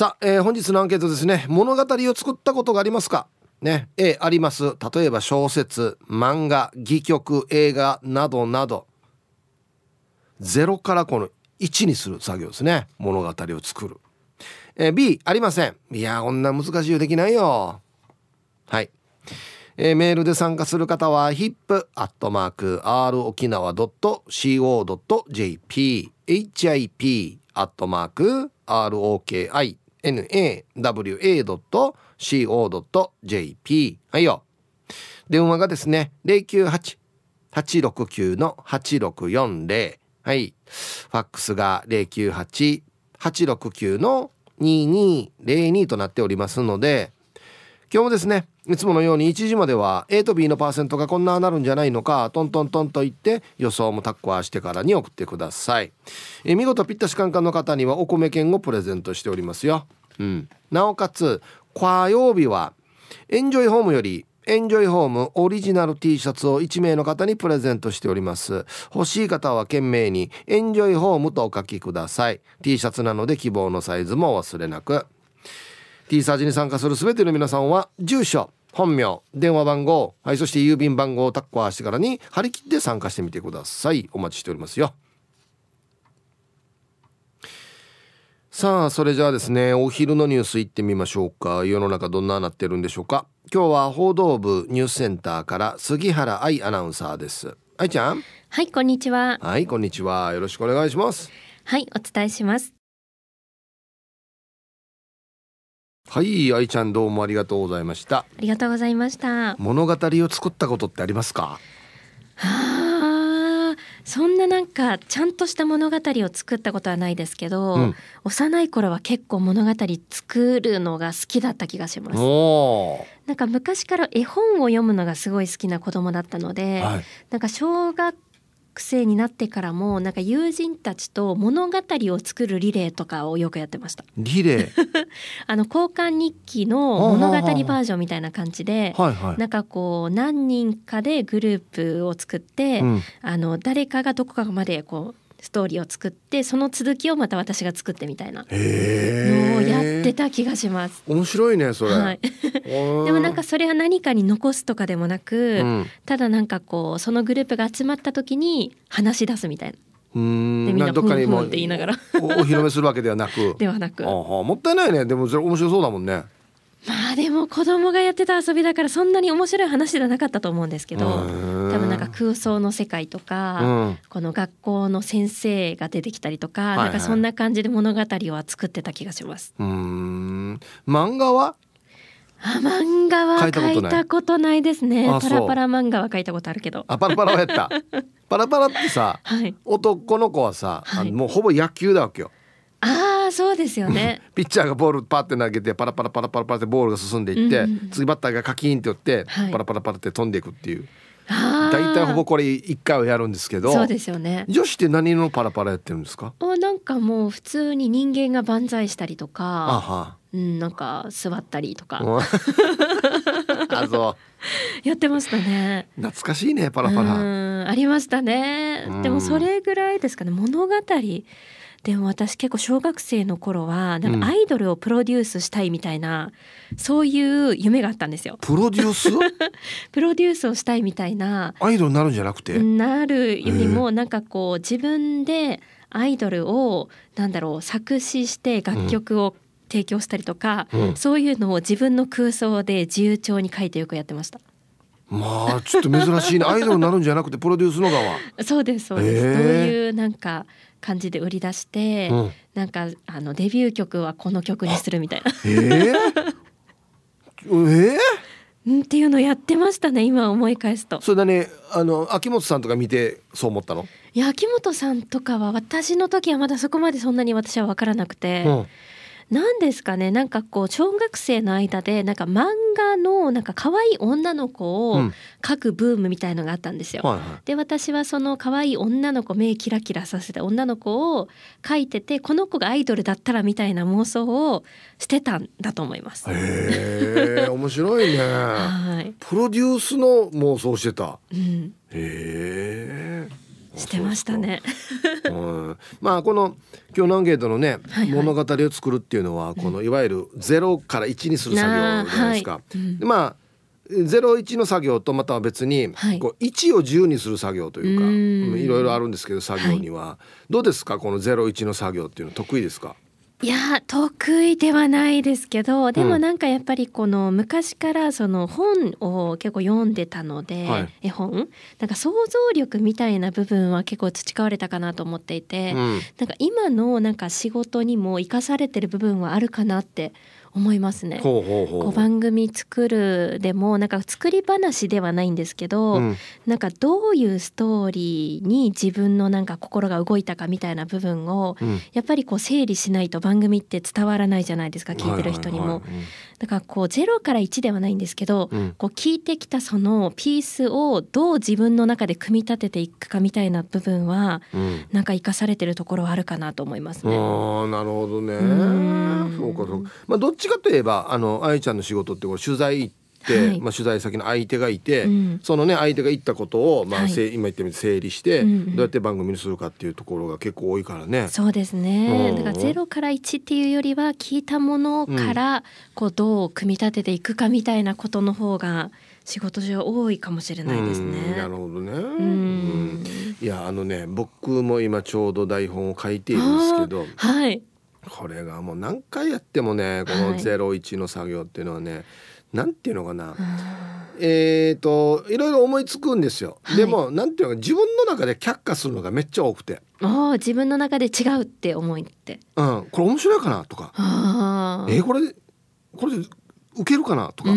さあ、えー、本日のアンケートですね。物語を作ったことがありますか？ね。A あります。例えば小説漫画戯曲映画などなど。ゼロからこの1にする作業ですね。物語を作る、えー、B ありません。いやこんな難しいよできないよ。はい、えー、メールで参加する方は hip.r 沖 nawa.co.jp はいよ電話がですね098-869-8640はい。ファックスが098-869の2202となっておりますので、今日もですね、いつものように1時までは A と B のパーセントがこんななるんじゃないのか、トントントンと言って予想もタッコアしてからに送ってください。え見事ぴったしカンカンの方にはお米券をプレゼントしておりますよ。うん。なおかつ、火曜日はエンジョイホームよりエンジョイホームオリジナル T シャツを1名の方にプレゼントしております欲しい方は懸命にエンジョイホームとお書きください T シャツなので希望のサイズも忘れなく T サージに参加する全ての皆さんは住所本名電話番号はいそして郵便番号をタッコアしてからに張り切って参加してみてください。お待ちしておりますよ。さあそれじゃあですねお昼のニュースいってみましょうか。世の中どんななってるんでしょうか。今日は報道部ニュースセンターから杉原愛アナウンサーです。愛ちゃん。はいこんにちは。はいこんにちは。よろしくお願いします。はいお伝えしますはい愛ちゃんどうもありがとうございました。ありがとうございました。物語を作ったことってありますか？はあそんななんかちゃんとした物語を作ったことはないですけど、うん、幼い頃は結構物語作るのが好きだった気がします。なんか昔から絵本を読むのがすごい好きな子供だったので、はい、なんか小学生になってからもなんか友人たちと物語を作るリレーとかをよくやってました。リレー？あの交換日記の物語バージョンみたいな感じで、はいはい、なんかこう何人かでグループを作って、うん、あの誰かがどこかまでこうストーリーを作ってその続きをまた私が作ってみたいな。のをやってた気がします。面白いねそれ、はい、でもなんかそれは何かに残すとかでもなく、うん、ただなんかこうそのグループが集まった時に話し出すみたいな。うん。でみんなどっかにもって言いながら。お披露目するわけではなく。ではなく。もったいないね。でもそれ面白そうだもんねまあでも子供がやってた遊びだからそんなに面白い話ではなかったと思うんですけど多分なんか空想の世界とか、うん、この学校の先生が出てきたりとか、はいはい、なんかそんな感じで物語は作ってた気がします。うん。漫画は？あ漫画は書いたことない。ですね。パラパラ漫画は書いたことあるけど。あパラパラはやった。パラパラってさ、はい、男の子はさ、はい、もうほぼ野球だわけよああそうですよね。ピッチャーがボールパッて投げてパラパラパラパラパラってボールが進んでいって、うんうん、次バッターがカキーンって寄って、はい、パラパラパラって飛んでいくっていう。大体ほぼこれ一回はやるんですけどそうですよね。女子って何のパラパラやってるんですか？あなんかもう普通に人間が万歳したりとかうん、なんか座ったりとか。あそう。やってましたね。懐かしいねパラパラ。ありましたね。でもそれぐらいですかね。物語でも私結構小学生の頃はなんかアイドルをプロデュースしたいみたいな、うん、そういう夢があったんですよ。プロデュース？プロデュースをしたいみたいな。アイドルになるんじゃなくて？なるよりもなんかこう自分でアイドルをなんだろう作詞して楽曲を提供したりとか、うん、そういうのを自分の空想で自由帳に書いてよくやってました。まあちょっと珍しいね。アイドルになるんじゃなくてプロデュースの側。そうですそうです、え。ー、どういうなんか感じで売り出して、うん、なんかあのデビュー曲はこの曲にするみたいな。えー、えー、っていうのやってましたね今思い返すと。それだねあの秋元さんとか見てそう思ったの？いや秋元さんとかは私の時はまだそこまでそんなに私は分からなくて、うん、何ですかねなんかこう小学生の間でなんか漫画のなんか可愛い女の子を描くブームみたいのがあったんですよ。うんはいはい、で私はその可愛い女の子目キラキラさせた女の子を描いててこの子がアイドルだったらみたいな妄想をしてたんだと思います。へえ面白いね。はい。プロデュースの妄想してた。うん。へえ。してましたね。うん、まあこの今日のアンケートのね、はいはい、物語を作るっていうのはこのいわゆるゼロから一にする作業じゃないですか。はい。うん、まあゼロ一の作業とまたは別にこう一を十にする作業というか、いろいろあるんですけど作業には、はい、どうですかこのゼロ一の作業っていうの得意ですか？いや得意ではないですけどでもなんかやっぱりこの昔からその本を結構読んでたので、はい、絵本？なんか想像力みたいな部分は結構培われたかなと思っていて、うん、なんか今のなんか仕事にも生かされてる部分はあるかなって思いますね。ほうほうほう。こう番組作るでもなんか作り話ではないんですけど、うん、なんかどういうストーリーに自分のなんか心が動いたかみたいな部分を、うん、やっぱりこう整理しないと番組って伝わらないじゃないですか聞いてる人にも。だからこう0から1ではないんですけど、うん、こう聞いてきたそのピースをどう自分の中で組み立てていくかみたいな部分は、うん、なんか生かされてるところはあるかなと思いますね。あなるほどね。そうかそうか。まあどっちかといえばあの愛ちゃんの仕事ってこう取材行って、はい、まあ、取材先の相手がいて、うん、そのね相手が言ったことを、まあ、はい、今言ったように整理して、うんうん、どうやって番組にするかっていうところが結構多いからね。そうですね、だから0から1っていうよりは聞いたものからこうどう組み立てていくかみたいなことの方が仕事上多いかもしれないですね。なるほどね。いやあのね僕も今ちょうど台本を書いているんですけど。はい。これがもう何回やってもねこの01の作業っていうのはね、はい、なんていうのかな。えっ、ー、といろいろ思いつくんですよ、はい、でもなんていうのか自分の中で却下するのがめっちゃ多くて。あ自分の中で違うって思いって。うんこれ面白いかなとか。えー、これこれ受けるかなとか。これ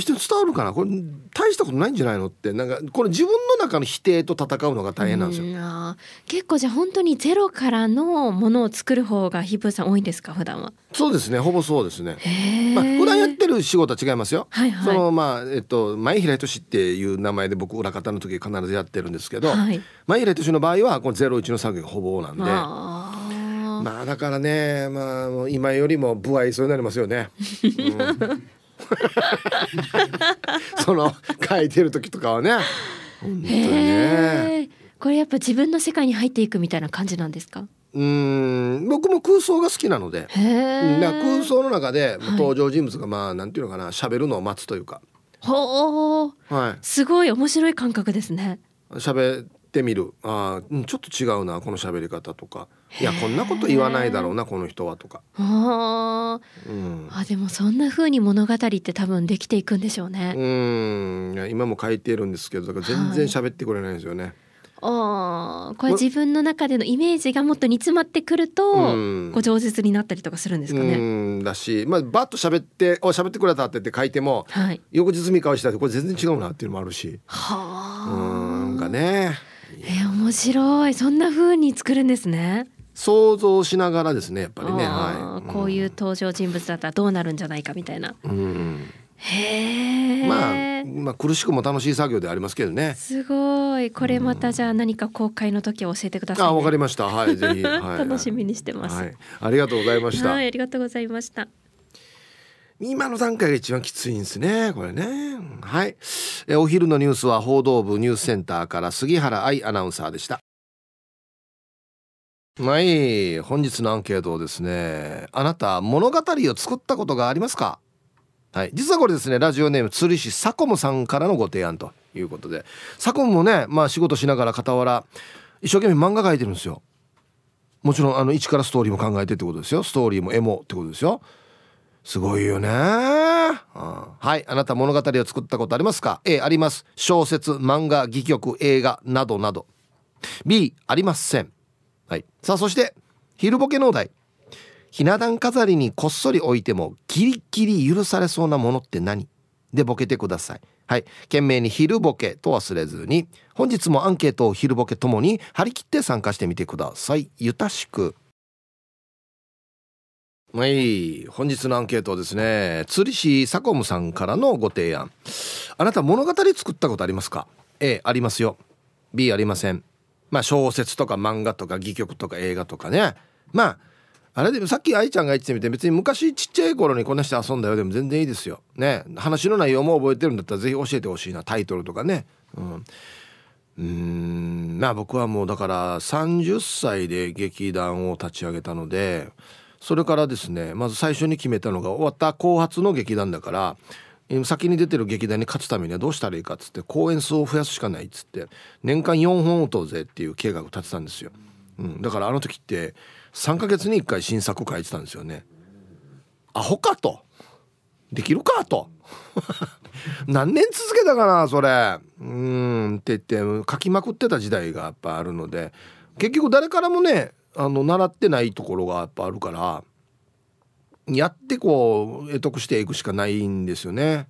人に伝わるかな？これ大したことないんじゃないのって。なんかこれ自分の中の否定と戦うのが大変なんですよ。結構じゃあ本当にゼロからのものを作る方がヒップさん多いんですか？普段は。そうですね。ほぼそうですね。まあ普段やってる仕事は違いますよ。はいはい、そのまあえっと前平俊っていう名前で僕裏方の時必ずやってるんですけど、はい、前平俊の場合はこのゼロ一の作業がほぼなんで。まあだからねまあ今よりも部合そうになりますよね。うん。その書いてる時とかはね。本当にね。これやっぱ自分の世界に入っていくみたいな感じなんですか？うん。僕も空想が好きなので。空想の中で登場人物がまあ、なんていうのかな喋るのを待つというか。ほう、はい、すごい面白い感覚ですね。喋ってみる。あちょっと違うなこの喋り方とかいやこんなこと言わないだろうなこの人はとか。あ、うん、あでもそんな風に物語って多分できていくんでしょうね。うん。今も書いてるんですけどだから全然喋ってくれないんですよね、はいあこれ自分の中でのイメージがもっと煮詰まってくると、こう饒舌になったりとかするんですかね。だし、まあ、バッと喋って「お喋ってくれた」って言って書いても、はい、翌日見返したらこれ全然違うなっていうのもあるし。はあ。うんかね。えー、面白い。そんな風に作るんですね想像しながらですねやっぱりね、はい、こういう登場人物だったらどうなるんじゃないかみたいな、うん、へえまあまあ苦しくも楽しい作業でありますけどね。すごい。これまたじゃあ何か公開の時教えてください、ね、あわかりました。はいぜひ、はい、楽しみにしてます、はい、ありがとうございました。はいありがとうございました。今の段階が一番きついんですねこれね。はい。えお昼のニュースは報道部ニュースセンターから杉原愛アナウンサーでしたはい本日のアンケートをですねあなた物語を作ったことがありますか？はい。実はこれですねラジオネーム釣り師サコムさんからのご提案ということで。サコムもねまあ仕事しながら傍ら一生懸命漫画描いてるんですよ。もちろんあの一からストーリーも考えてってことですよ。ストーリーも絵もってことですよ。すごいよね、うん、はい。あなた物語を作ったことありますか？A あります。小説漫画戯曲映画などなど。B ありません。はい。さあそして昼ボケ農大ひな壇飾りにこっそり置いてもギリギリ許されそうなものって何？でボケてください。はい。懸命に昼ボケと忘れずに本日もアンケートを昼ボケともに張り切って参加してみてください。ゆたしく。はい。本日のアンケートはですね釣り師サコムさんからのご提案。あなた物語作ったことありますか？A ありますよ。B ありません。まあ小説とか漫画とか戯曲とか映画とかね。まああれでもさっき愛ちゃんが言ってみて別に昔ちっちゃい頃にこんな人遊んだよでも全然いいですよ。ね。話の内容も覚えてるんだったらぜひ教えてほしいなタイトルとかね。うん。うんまあ僕はもうだから30歳で劇団を立ち上げたのでそれからですねまず最初に決めたのが終わった後発の劇団だから先に出てる劇団に勝つためにはどうしたらいいかっつって公演数を増やすしかないっつって年間4本打とうぜっていう計画を立てたんですよ、うん、だからあの時って3ヶ月に1回新作書いてたんですよね。アホかと。できるかと。何年続けたかなそれ。うん。って言って書きまくってた時代がやっぱあるので結局誰からもねあの習ってないところがやっぱあるからやってこう得得していくしかないんですよね。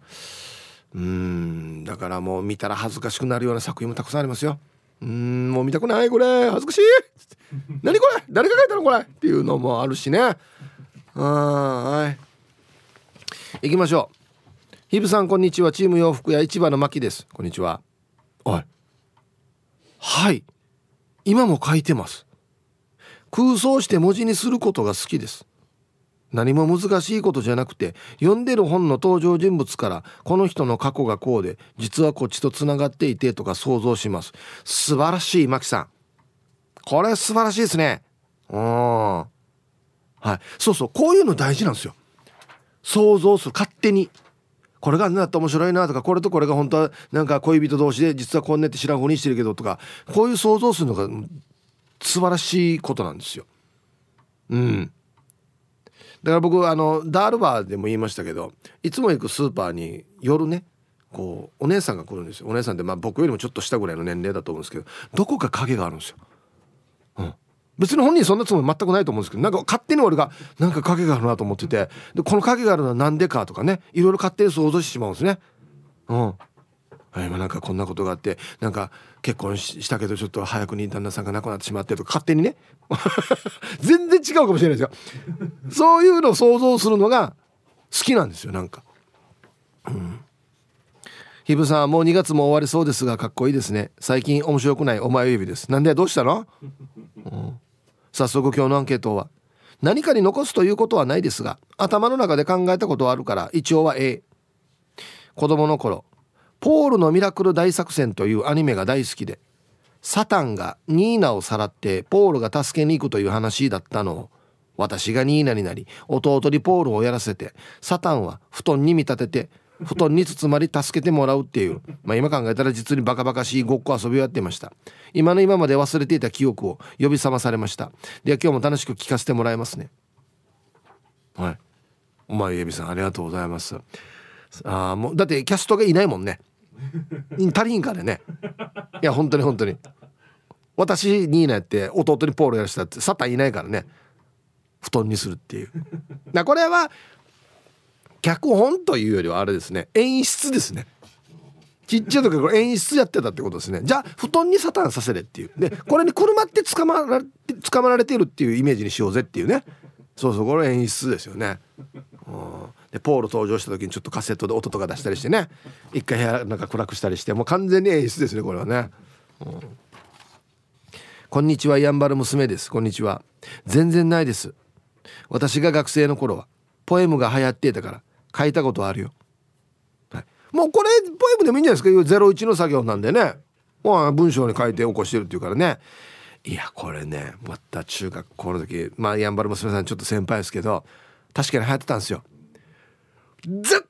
うん。だからもう見たら恥ずかしくなるような作品もたくさんありますよ。うん。もう見たくないこれ。恥ずかしい。何これ？誰が書いたのこれ？っていうのもあるしね。はい。行きましょう。ヒブさんこんにちは。チーム洋服屋市場の牧です。こんにちは。はい。はい。今も書いてます。空想して文字にすることが好きです。何も難しいことじゃなくて読んでる本の登場人物からこの人の過去がこうで実はこっちとつながっていてとか想像します。素晴らしいマキさん。これ素晴らしいですね。うん。はい。そうそう。こういうの大事なんですよ。想像する。勝手に。これがなった面白いなとかこれとこれが本当はなんか恋人同士で実はこんねって知らんふうにしてるけどとかこういう想像するのが素晴らしいことなんですよ。うん。だから僕あのダールバーでも言いましたけどいつも行くスーパーに夜ねこうお姉さんが来るんですよ。お姉さんってまあ僕よりもちょっと下ぐらいの年齢だと思うんですけどどこか影があるんですよ、うん、別に本人そんなつもり全くないと思うんですけどなんか勝手に俺がなんか影があるなと思っててでこの影があるのは何でかとかねいろいろ勝手に想像してしまうんですね。うん。今なんかこんなことがあってなんか結婚したけどちょっと早くに旦那さんが亡くなってしまってとか勝手にね。全然違うかもしれないですよ。そういうのを想像するのが好きなんですよなんか。うん。ひぶさんもう2月も終わりそうですがかっこいいですね。最近面白くないお前指です。なんでどうしたの、うん、早速今日のアンケートは何かに残すということはないですが頭の中で考えたことはあるから一応は A 子供の頃ポールのミラクル大作戦というアニメが大好きでサタンがニーナをさらってポールが助けに行くという話だったのを私がニーナになり弟にポールをやらせてサタンは布団に見立てて布団に包まり助けてもらうっていう、まあ、今考えたら実にバカバカしいごっこ遊びをやってました。今の今まで忘れていた記憶を呼び覚まされました。では今日も楽しく聞かせてもらいますね。はい。お前エビさんありがとうございます。あもうだってキャストがいないもんね。足りんからね。いや本当に本当に。私ニーナやって弟にポールやらせたってサタンいないからね。布団にするっていう。だこれは脚本というよりはあれですね。演出ですね。ちっちゃい時これ演出やってたってことですね。じゃあ布団にサタンさせれっていう。でこれに車って捕まられて捕まられてるっていうイメージにしようぜっていうね。そうそうこれ演出ですよね。うん。でポール登場した時にちょっとカセットで音とか出したりしてね。一回部屋なんか暗くしたりしてもう完全に演出ですねこれはね、うん、こんにちはやんばる娘です。こんにちは。全然ないです。私が学生の頃はポエムが流行っていたから書いたことあるよ、はい、もうこれポエムでもいいんじゃないですか？ゼロ一の作業なんでね。まあ文章に書いて起こしてるっていうからね。いやこれねまた中学校の時まあやんばる娘さんちょっと先輩ですけど確かに流行ってたんですよ。絶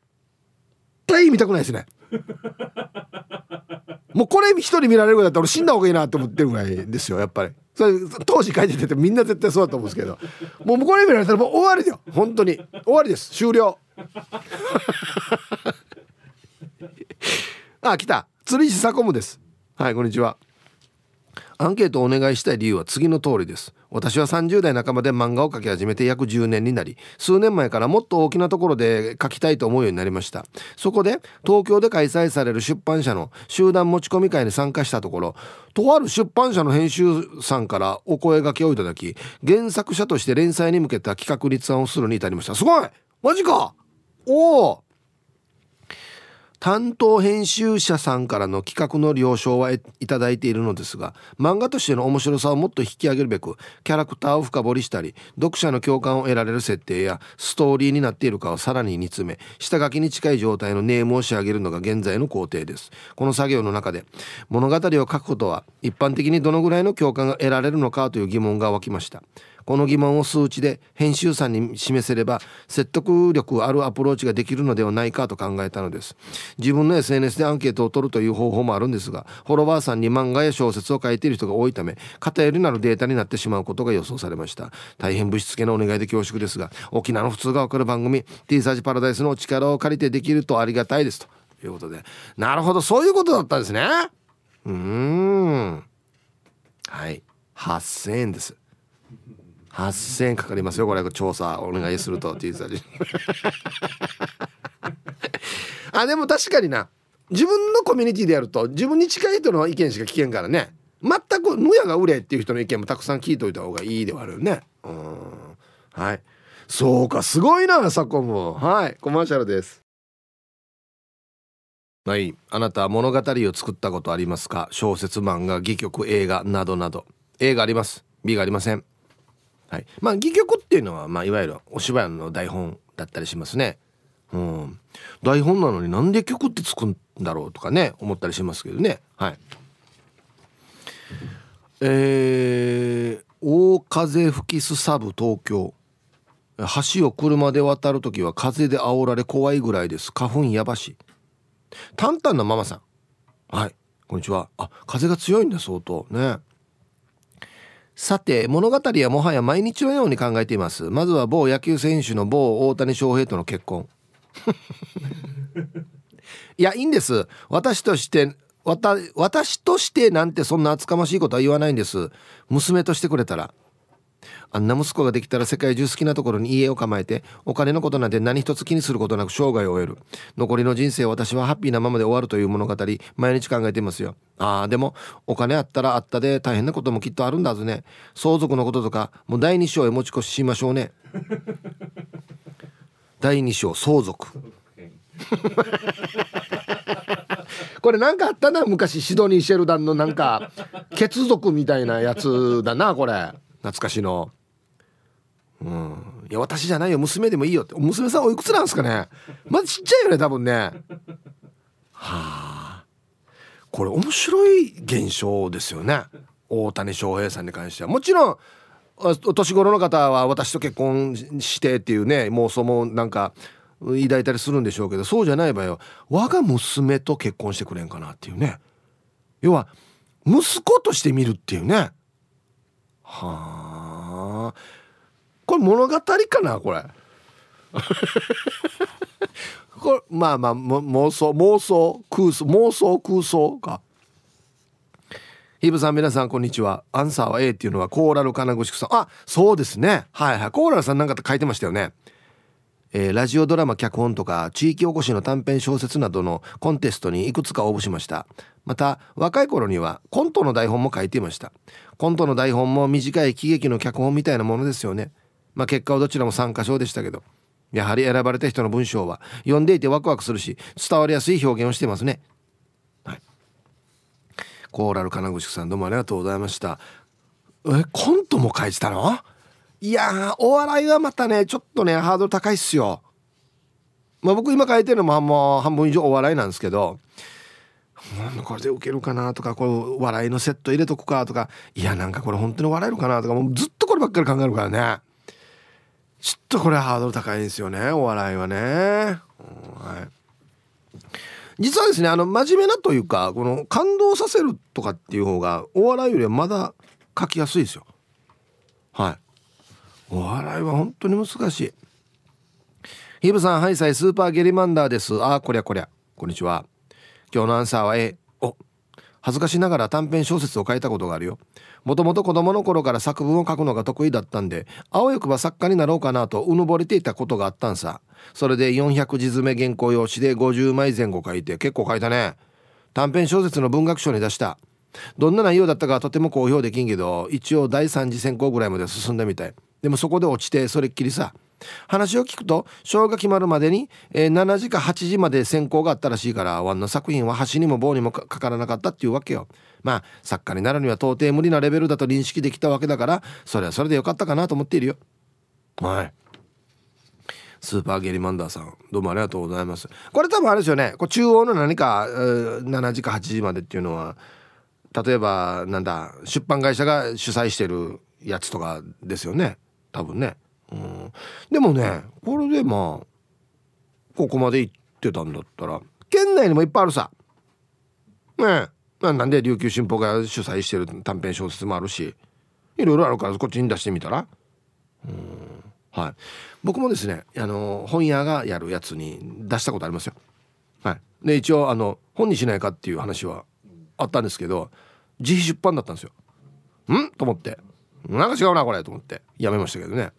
対見たくないですね。もうこれ一人見られるぐらいだったら俺死んだ方がいいなと思ってるぐらいですよやっぱり。それ当時書いててみんな絶対そうだと思うんですけど。もうこれ見られたらもう終わりだよ。本当に。終わりです。終了。あ来た。釣り師サコムです。はいこんにちは。アンケートをお願いしたい理由は次の通りです。私は30代半ばで漫画を描き始めて約10年になり数年前からもっと大きなところで描きたいと思うようになりました。そこで東京で開催される出版社の集団持ち込み会に参加したところとある出版社の編集さんからお声がけをいただき原作者として連載に向けた企画立案をするに至りました。すごい！マジか！おお！担当編集者さんからの企画の了承はいただいているのですが漫画としての面白さをもっと引き上げるべくキャラクターを深掘りしたり読者の共感を得られる設定やストーリーになっているかをさらに煮詰め下書きに近い状態のネームを仕上げるのが現在の工程です。この作業の中で物語を書くことは一般的にどのぐらいの共感が得られるのかという疑問が湧きました。この疑問を数値で編集さんに示せれば説得力あるアプローチができるのではないかと考えたのです。自分の SNS でアンケートを取るという方法もあるんですがフォロワーさんに漫画や小説を書いている人が多いため偏りなるデータになってしまうことが予想されました。大変ぶしつけなお願いで恐縮ですが沖縄の普通がわかる番組 T サージパラダイスの力を借りてできるとありがたいですということで。なるほどそういうことだったんですね。うーん。はい。8000円です。8000円かかりますよ。これ調査お願いすると T サージあでも確かにな。自分のコミュニティでやると自分に近い人の意見しか聞けんからね。全くむやが売れっていう人の意見もたくさん聞いといた方がいいではあるよね。うん。はい。そうかすごいなサコムはい。コマーシャルです。はい。あなたは物語を作ったことありますか？小説漫画戯曲映画などなど。A があります。B がありませんはい。まあ戯曲っていうのは、まあ、いわゆるお芝居の台本だったりしますね。うん。台本なのになんで曲ってつくんだろうとかね思ったりしますけどね。はい。えー、大風吹きすさぶ東京。橋を車で渡る時は風で煽られ怖いぐらいです。花粉やばし。タンタンのママさん。はい。こんにちは。あ風が強いんだ相当。ね。さて物語はもはや毎日のように考えています。まずは某野球選手の某大谷翔平との結婚。いやいいんです。私として私としてなんてそんな厚かましいことは言わないんです。娘としてくれたら。あんな息子ができたら世界中好きなところに家を構えてお金のことなんて何一つ気にすることなく生涯を終える。残りの人生私はハッピーなままで終わるという物語毎日考えていますよ。ああでもお金あったらあったで大変なこともきっとあるんだぞね。相続のこととかもう第二章へ持ち越ししましょうね。第二章相続。これなんかあったな昔シドニー・シェルダンのなんか血族みたいなやつだなこれ。懐かしの。うん。いや私じゃないよ。娘でもいいよ。って娘さんおいくつなんですかね。まだちっちゃいよね多分ね。はあ。これ面白い現象ですよね。大谷翔平さんに関しては。もちろんお年頃の方は私と結婚してっていうね妄想もなんか抱いたりするんでしょうけどそうじゃない場合は我が娘と結婚してくれんかなっていうね。要は息子として見るっていうね。はあ。これ物語かなこれ。これまあまあ妄想妄想空想妄想空想か。ヒブさん皆さんこんにちは。アンサーは A っていうのはコーラル金具宿さん。あそうですね。はいはい。コーラルさんなんか書いてましたよね。えー、ラジオドラマ脚本とか地域おこしの短編小説などのコンテストにいくつか応募しました。また若い頃にはコントの台本も書いていました。コントの台本も短い喜劇の脚本みたいなものですよねまあ結果はどちらも参加賞でしたけどやはり選ばれた人の文章は読んでいてワクワクするし伝わりやすい表現をしてますね。はい。コーラル金具さんどうもありがとうございました。えコントも書いてたの？いやお笑いはまたねちょっとねハードル高いっすよ。まあ僕今書いてるのももう半分以上お笑いなんですけどこれで受けるかなとかこれ笑いのセット入れとくかとかいやなんかこれ本当に笑えるかなとかもうずっとこればっかり考えるからね。ちょっとこれハードル高いんですよねお笑いはね、うん、はい。実はですねあの真面目なというかこの感動させるとかっていう方がお笑いよりはまだ書きやすいですよ。はい。お笑いは本当に難しい。ヒブさんハイサイスーパーゲリマンダーです。あこりゃこりゃ。こんにちは。今日のアンサーは A お。恥ずかしながら短編小説を書いたことがあるよ。もともと子供の頃から作文を書くのが得意だったんであわよくば作家になろうかなとうぬぼれていたことがあったんさ。それで400字詰め原稿用紙で50枚前後書いて結構書いたね。短編小説の文学賞に出した。どんな内容だったかとても好評できんけど一応第3次選考ぐらいまで進んだみたい。でもそこで落ちてそれっきりさ。話を聞くとショーが決まるまでに、えー、7時か8時まで選考があったらしいからワンの作品は端にも棒にもかからなかったっていうわけよ。まあ作家になるには到底無理なレベルだと認識できたわけだからそれはそれでよかったかなと思っているよ。はい。スーパーゲリマンダーさんどうもありがとうございます。これ多分あれですよね。こ中央の何か7時か8時までっていうのは例えばなんだ出版会社が主催してるやつとかですよね。多分ね、うん、でもねこれでまあここまで行ってたんだったら県内にもいっぱいあるさ。ねえ。なんで琉球新報が主催してる短編小説もあるし。いろいろあるからこっちに出してみたら。うん。はい。僕もですねあの本屋がやるやつに出したことありますよ。はい。で一応あの本にしないかっていう話はあったんですけど自費出版だったんですよ。ん？と思って。なんか違うなこれ。と思って。やめましたけどね。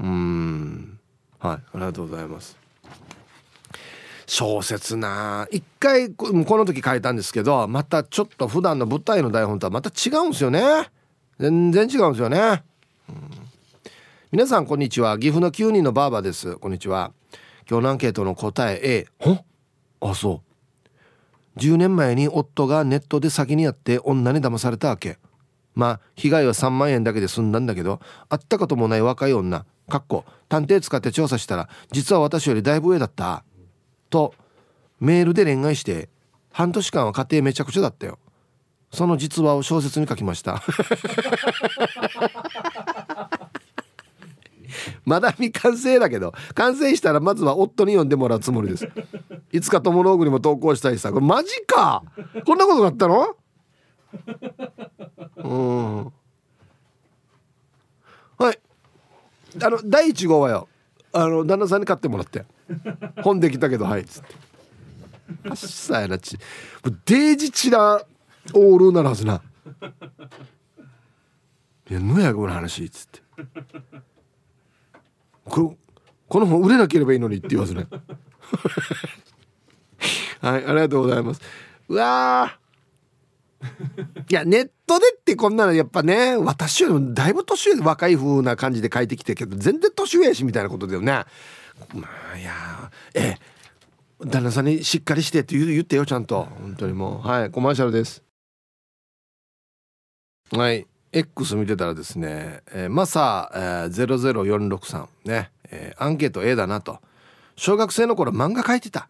うん。はいありがとうございます。小説な一回この時書いたんですけどまたちょっと普段の舞台の台本とはまた違うんですよね。全然違うんですよね、うん。皆さんこんにちは。岐阜の9人のバーバです。こんにちは。今日のアンケートの答え A ほあそう。10年前に夫がネットで先にやって女に騙されたわけ。まあ被害は3万円だけで済んだんだけど会ったこともない若い女。かっこ探偵使って調査したら実は私よりだいぶ上だったとメールで恋愛して半年間は家庭めちゃくちゃだったよ。その実話を小説に書きました。まだ未完成だけど完成したらまずは夫に読んでもらうつもりです。いつか友ローグにも投稿したいさ。これマジか！こんなことがあったの？うんはいあの第1号はよあの旦那さんに買ってもらって。本できたけどはいっつって。あっさやなち。デージチラオールならずな。いやのやこの話っつって。ここの本売れなければいいのにって言わずね。はいありがとうございます。うわ いやネットでってこんなのやっぱね私よりもだいぶ年上若い風な感じで書いてきてるけど全然年上やしみたいなことだよね。まあいやええ。旦那さんにしっかりしてって言ってよちゃんと。本当にもう。はいコマーシャルです。はい。X 見てたらですね、えー、マサ、えー、00463ね、えー、アンケート A だなと。小学生の頃漫画描いてた。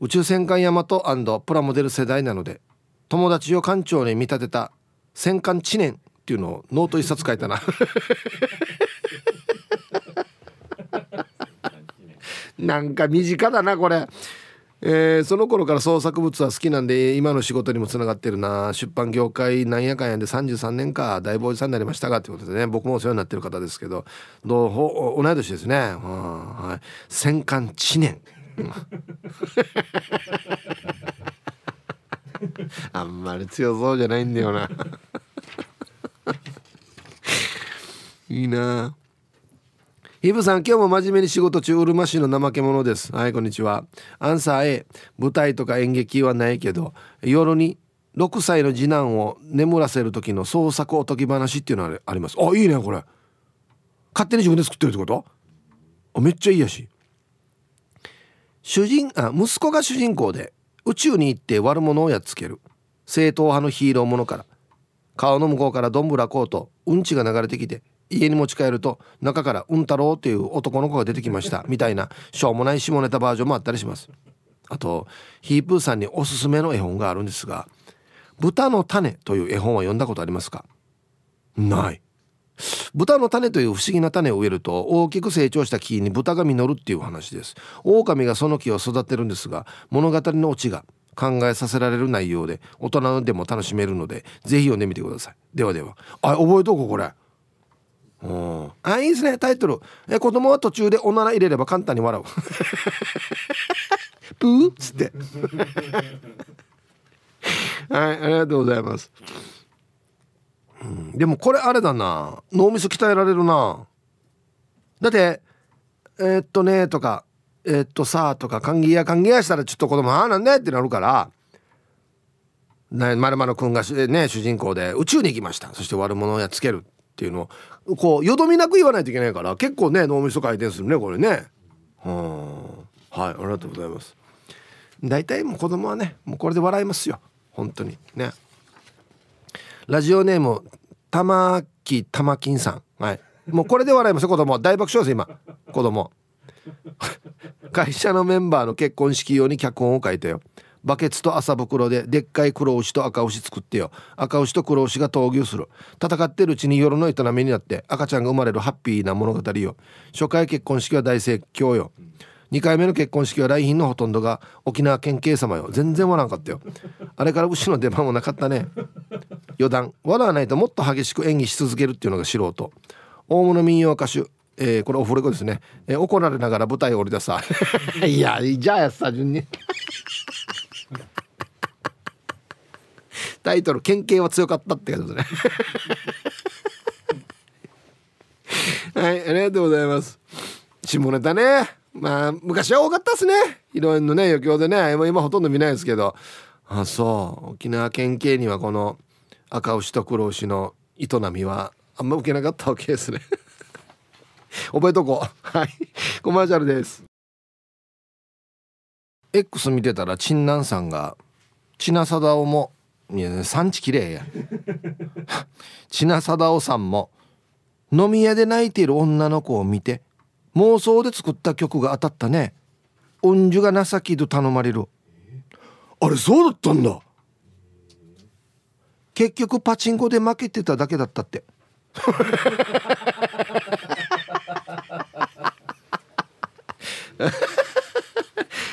宇宙戦艦ヤマトプラモデル世代なので友達を艦長に見立てた戦艦知念っていうのをノート一冊書いたな。なんか身近だなこれ。えー、その頃から創作物は好きなんで今の仕事にもつながってるな。出版業界なんやかんやで33年か大坊さんになりましたがってことでね。僕もお世話になってる方ですけど。どう同い年ですね、はい、戦艦知念 あんまり強そうじゃないんだよな。いいな。イブさん今日も真面目に仕事中うるま市の怠け者です。はいこんにちは。アンサー A 舞台とか演劇はないけど夜に6歳の次男を眠らせる時の創作おとぎ話っていうのはあります。あいいねこれ。勝手に自分で作ってるってこと？あめっちゃいいやし。主人あ息子が主人公で宇宙に行って悪者をやっつける。正統派のヒーローものから。顔の向こうからどんぶらこうとうんちが流れてきて家に持ち帰ると中からうん太郎っていう男の子が出てきました。みたいなしょうもない下ネタバージョンもあったりします。あとヒープーさんにおすすめの絵本があるんですが「豚の種」という絵本は読んだことありますか？ない。豚の種という不思議な種を植えると大きく成長した木に豚が実るっていう話です。狼がその木を育てるんですが物語のオチが考えさせられる内容で大人でも楽しめるのでぜひ読んでみてください。ではでは。あ覚えとこうこれ。あいいですね。タイトル。え子供は途中でおなら入れれば簡単に笑う。プーっつって。はいありがとうございます、うん、でもこれあれだな。脳みそ鍛えられるな。だってえー、っとねとかえー、っとさとか歓迎や歓迎やしたらちょっと子供ああなんだよってなるからね、まるまるくんがね主人公で宇宙に行きました。そして悪者をやっつけるっていうのをこうよどみなく言わないといけないから結構ね脳みそ回転するねこれね。うん。はいありがとうございます。大体もう子供はねもうこれで笑いますよ。本当に。ね。ラジオネーム玉木玉金さん。はい。もうこれで笑いますよ子供。大爆笑です今。子供。会社のメンバーの結婚式用に脚本を書いたよ。バケツと麻袋ででっかい黒牛と赤牛作ってよ。赤牛と黒牛が闘牛する。戦ってるうちに夜の営みになって赤ちゃんが生まれるハッピーな物語よ。初回結婚式は大盛況よ。2回目の結婚式は来賓のほとんどが沖縄県警様よ。全然笑わなかったよ。あれから牛の出番もなかったね。余談。笑わないともっと激しく演技し続けるっていうのが素人。大物民謡歌手。えー、これオフレコですね、えー、怒られながら舞台を降り出さ いやじゃあやさ順に。タイトル「県警は強かった」ってやつね。はいありがとうございます。下ネタね。まあ昔は多かったっすね。いろいろね余興でね今ほとんど見ないですけど。あそう。沖縄県警にはこの赤牛と黒牛の営みはあんま受けなかったわけですね。覚えとこう。はい。コマーシャルです。X 見てたら陳南さんが千奈貞夫もいや産地きれいや千奈貞夫さんも飲み屋で泣いている女の子を見て妄想で作った曲が当たったね。恩樹が情きと頼まれる。あれそうだったんだ。結局パチンコで負けてただけだったって。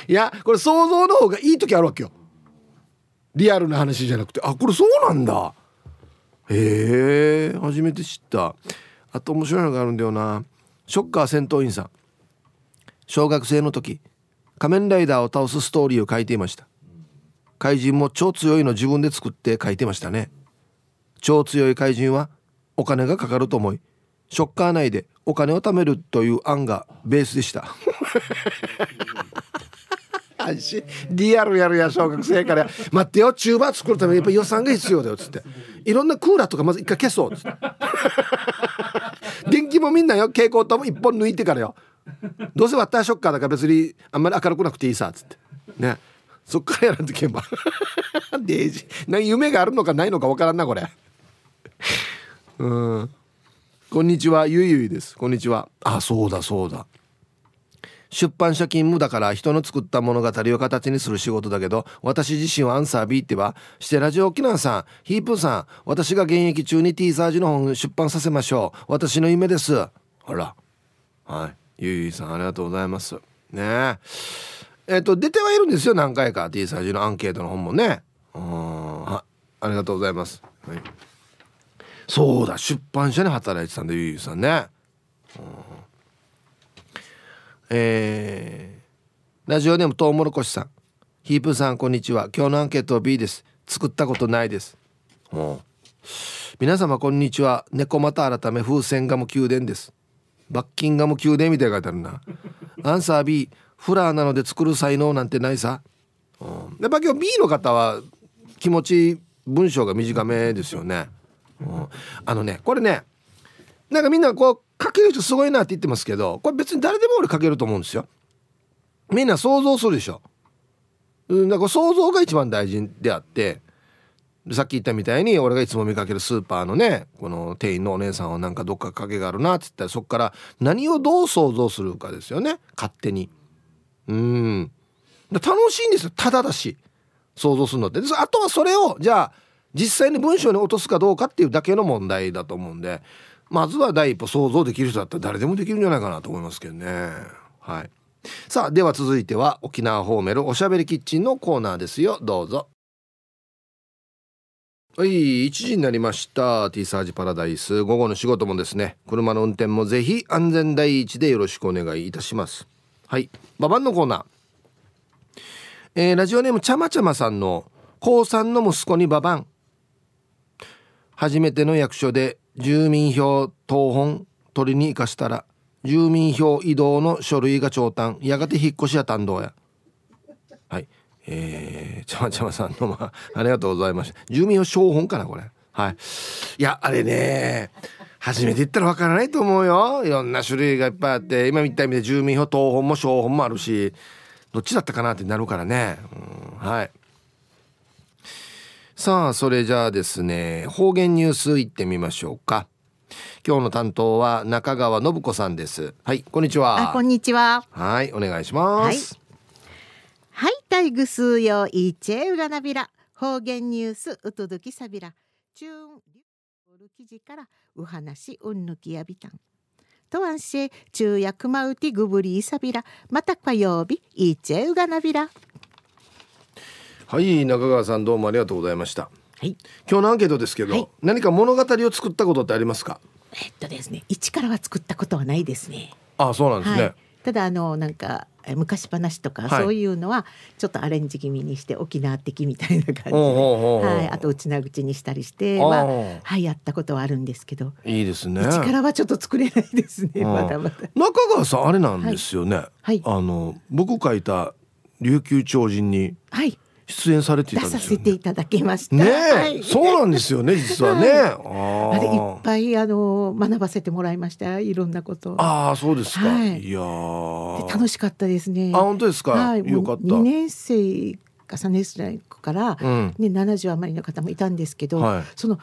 いやこれ想像の方がいい時あるわけよ。リアルな話じゃなくて。あこれそうなんだ。へえ初めて知った。あと面白いのがあるんだよなショッカー戦闘員さん。小学生の時仮面ライダーを倒すストーリーを書いていました。怪人も超強いの自分で作って書いてましたね。超強い怪人はお金がかかると思いショッカー内でお金を貯めるという案がベースでした。リアルやるや小学生から「待ってよチューバー作るためにやっぱ予算が必要だよ」っつって。いろんなクーラーとかまず一回消そうっつって。電気もみんなよ。蛍光灯も一本抜いてからよ。どうせワッターショッカーだから別にあんまり明るくなくていいさっつって。ね。そっからやらんとけば。デイジ。な夢があるのかないのかわからんなこれ。うん。こんにちは。ゆいゆいです。こんにちは。あそうだそうだ。出版社勤務だから人の作った物語を形にする仕事だけど私自身はアンサー B ってはしてラジオ沖縄さんヒープーさん私が現役中に T サージの本出版させましょう。私の夢です。ほら。はい。ゆいゆいさんありがとうございます。ね。えっ、と出てはいるんですよ何回か。T サージのアンケートの本もね。うんありがとうございます、はい、そうだ出版社に働いてたんだゆいゆいさんね。うんえー、ラジオネームトウモロコシさん。ヒープさんこんにちは。今日のアンケートは B です。作ったことないです。皆様こんにちは。猫又改め風船ガム宮殿です。バッキンガム宮殿みたいな書いてあるな。アンサー B フラーなので作る才能なんてないさ。やっぱ今日 B の方は気持ち文章が短めですよね。あのねこれねなんかみんなこう書ける人すごいなって言ってますけどこれ別に誰でも俺書けると思うんですよ。みんな想像するでしょ。だから想像が一番大事であってさっき言ったみたいに俺がいつも見かけるスーパーのねこの店員のお姉さんはなんかどっか影があるなっつったらそっから何をどう想像するかですよね。勝手に。うん。楽しいんですよ。ただだし想像するのって。あとはそれをじゃあ実際に文章に落とすかどうかっていうだけの問題だと思うんでまずは第一歩想像できる人だったら誰でもできるんじゃないかなと思いますけどね。はい。さあでは続いては沖縄ホーメルおしゃべりキッチンのコーナーですよ。どうぞ。はい1時になりました。T サージパラダイス。午後の仕事もですね。車の運転もぜひ安全第一でよろしくお願いいたします。はい。ババンのコーナー。えー、ラジオネームちゃまちゃまさんの高3の息子にババン初めての役所で住民票謄本取りに行かしたら住民票移動の書類が長短。やがて引っ越しや担当や。はい。えー、ちゃまちゃまさんのまあありがとうございました。住民票小本かなこれ。はい。いやあれね初めて行ったらわからないと思うよ。いろんな種類がいっぱいあって今みたいに住民票東本も小本もあるしどっちだったかなってなるからね、うん、はい。さあそれじゃあですね方言ニュースいってみましょうか。今日の担当は中川信子さんです。はいこんにちは。こんにちは。はいお願いします。はい、はい、タイグスヨイチェウラナビラ。方言ニュースうとどきさびらチューン記事からお話うんぬきやびたん。とわんし昼夜くまうてぐぶりいさびらまた火曜日いちえうがなびらはい中川さんどうもありがとうございました。はい。今日のアンケートですけど、はい、何か物語を作ったことってありますか？えっとですね一からは作ったことはないですね。あそうなんですね、はい。ただあのなんか昔話とか、そういうのはちょっとアレンジ気味にして沖縄的みたいな感じで、はい、あと内な口にしたりしては、はい、やったことはあるんですけど。いいですね。力はちょっと作れないですねまだまだ。中川さんあれなんですよね、はい、あの僕書いた琉球超人に、はい出演されていた、ね、出させていただきました。ね、はい、そうなんですよね、実はね。はい、あれいっぱいあの学ばせてもらいました。いろんなこと。ああ、そうですか。はい、いや楽しかったですね。あ、本当ですか？はい、よかった。二年生か三年生から、うん、ね七十余りの方もいたんですけど、はい、その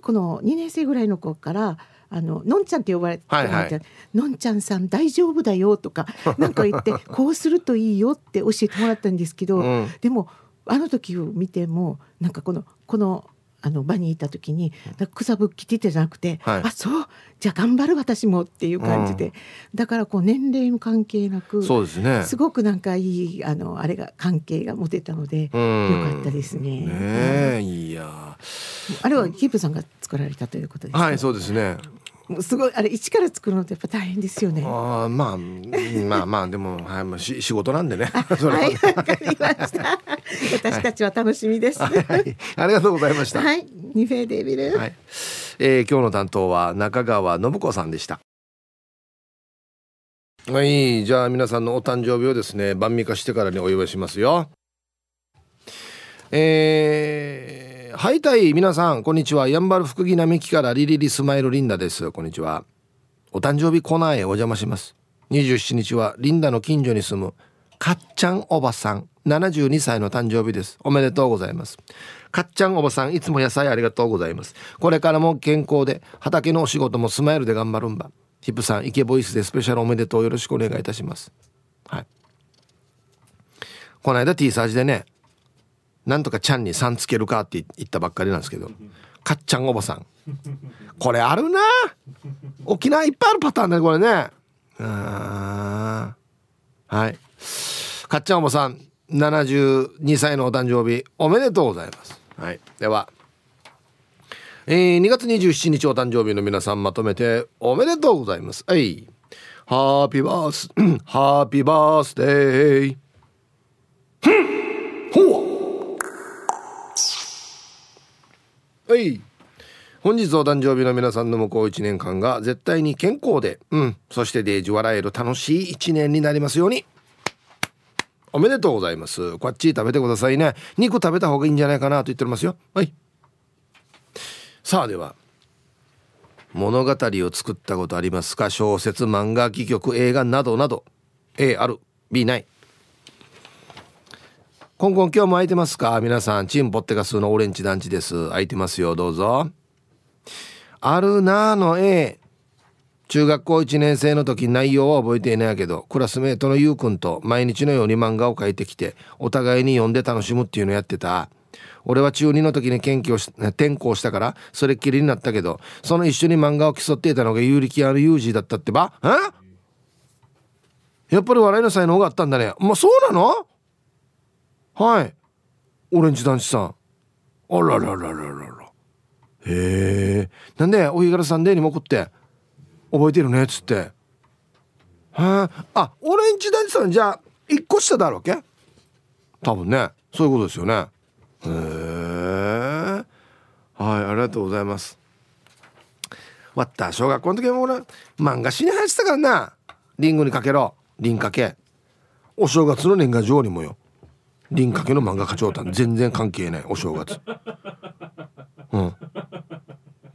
この二年生ぐらいの子から。あののんちゃんって呼ばれて、はいはい、のんちゃんさん大丈夫だよとかなんか言って こうするといいよって教えてもらったんですけど、うん、でもあの時を見てもなんかこのこのあの場にいた時に草ぶっきててじゃなくて、はい、あそうじゃあ頑張る私もっていう感じで、うん、だからこう年齢も関係なくそうですね。すごくなんかいいあのあれが関係が持てたので、よかったですね。ねい。やあれはキープさんが作られたということですはいそうですねすごいあれ一から作るのってやっぱ大変ですよね。ああまあまあまあでもはいまあし仕事なんでね。はいわかりました。私たちは楽しみです。はい、ありがとうございました。はいニフェデビル。はい、えー、今日の担当は中川信子さんでした。はいじゃあ皆さんのお誕生日をですね晩味化してからにお祝いしますよ。えーはいたい皆さんこんにちは。やんばる福木並木からリリリスマイルリンダです。こんにちは。お誕生日コーナーへお邪魔します。27日はリンダの近所に住むかっちゃんおばさん。72歳の誕生日です。おめでとうございます。かっちゃんおばさんいつも野菜ありがとうございます。これからも健康で畑のお仕事もスマイルで頑張るんば。ヒップさんイケボイスでスペシャルおめでとうよろしくお願いいたします。はい。この間 T サージでねなんとかちゃんにさんつけるかって言ったばっかりなんですけどかっちゃんおばさん。これあるな。沖縄いっぱいあるパターンだねこれね。はい。かっちゃんおばさん72歳のお誕生日おめでとうございます。はい。ではえー、2月27日お誕生日の皆さんまとめておめでとうございます。はい。ハッピーバースハッピーバースデー。はい。本日お誕生日の皆さんの向こう1年間が絶対に健康でうん。そしてデージ笑える楽しい1年になりますように。おめでとうございます。こっち食べてくださいね。肉食べた方がいいんじゃないかなと言っておりますよ。はい。さあでは物語を作ったことありますか？小説漫画戯曲映画などなど。A ある。B ない。今後今日も空いてますか？皆さんチームポッテガスのオレンジ団地です。空いてますよ。どうぞ。あるなーの A 中学校1年生の時内容は覚えていないけどクラスメートのゆうくんと毎日のように漫画を描いてきてお互いに読んで楽しむっていうのやってた。俺は中2の時に研究をし転校したからそれっきりになったけどその一緒に漫画を競っていたのが有力あるユージだったってば。え？やっぱり笑いの才能があったんだね。まあそうなの？はい。オレンジ男子さん。あららららららへえ。なんでお日柄さんでにも送って覚えてるねっつって。はあオレンジ男子さんじゃあ1個下だろうけ？多分ね。そういうことですよね。へえ。はいありがとうございます。わった小学校の時も俺漫画死に入ってたからな。リンゴにかけろ。リンかけお正月の年賀状にもよ。輪掛けの漫画家長たん全然関係ない。お正月。うん。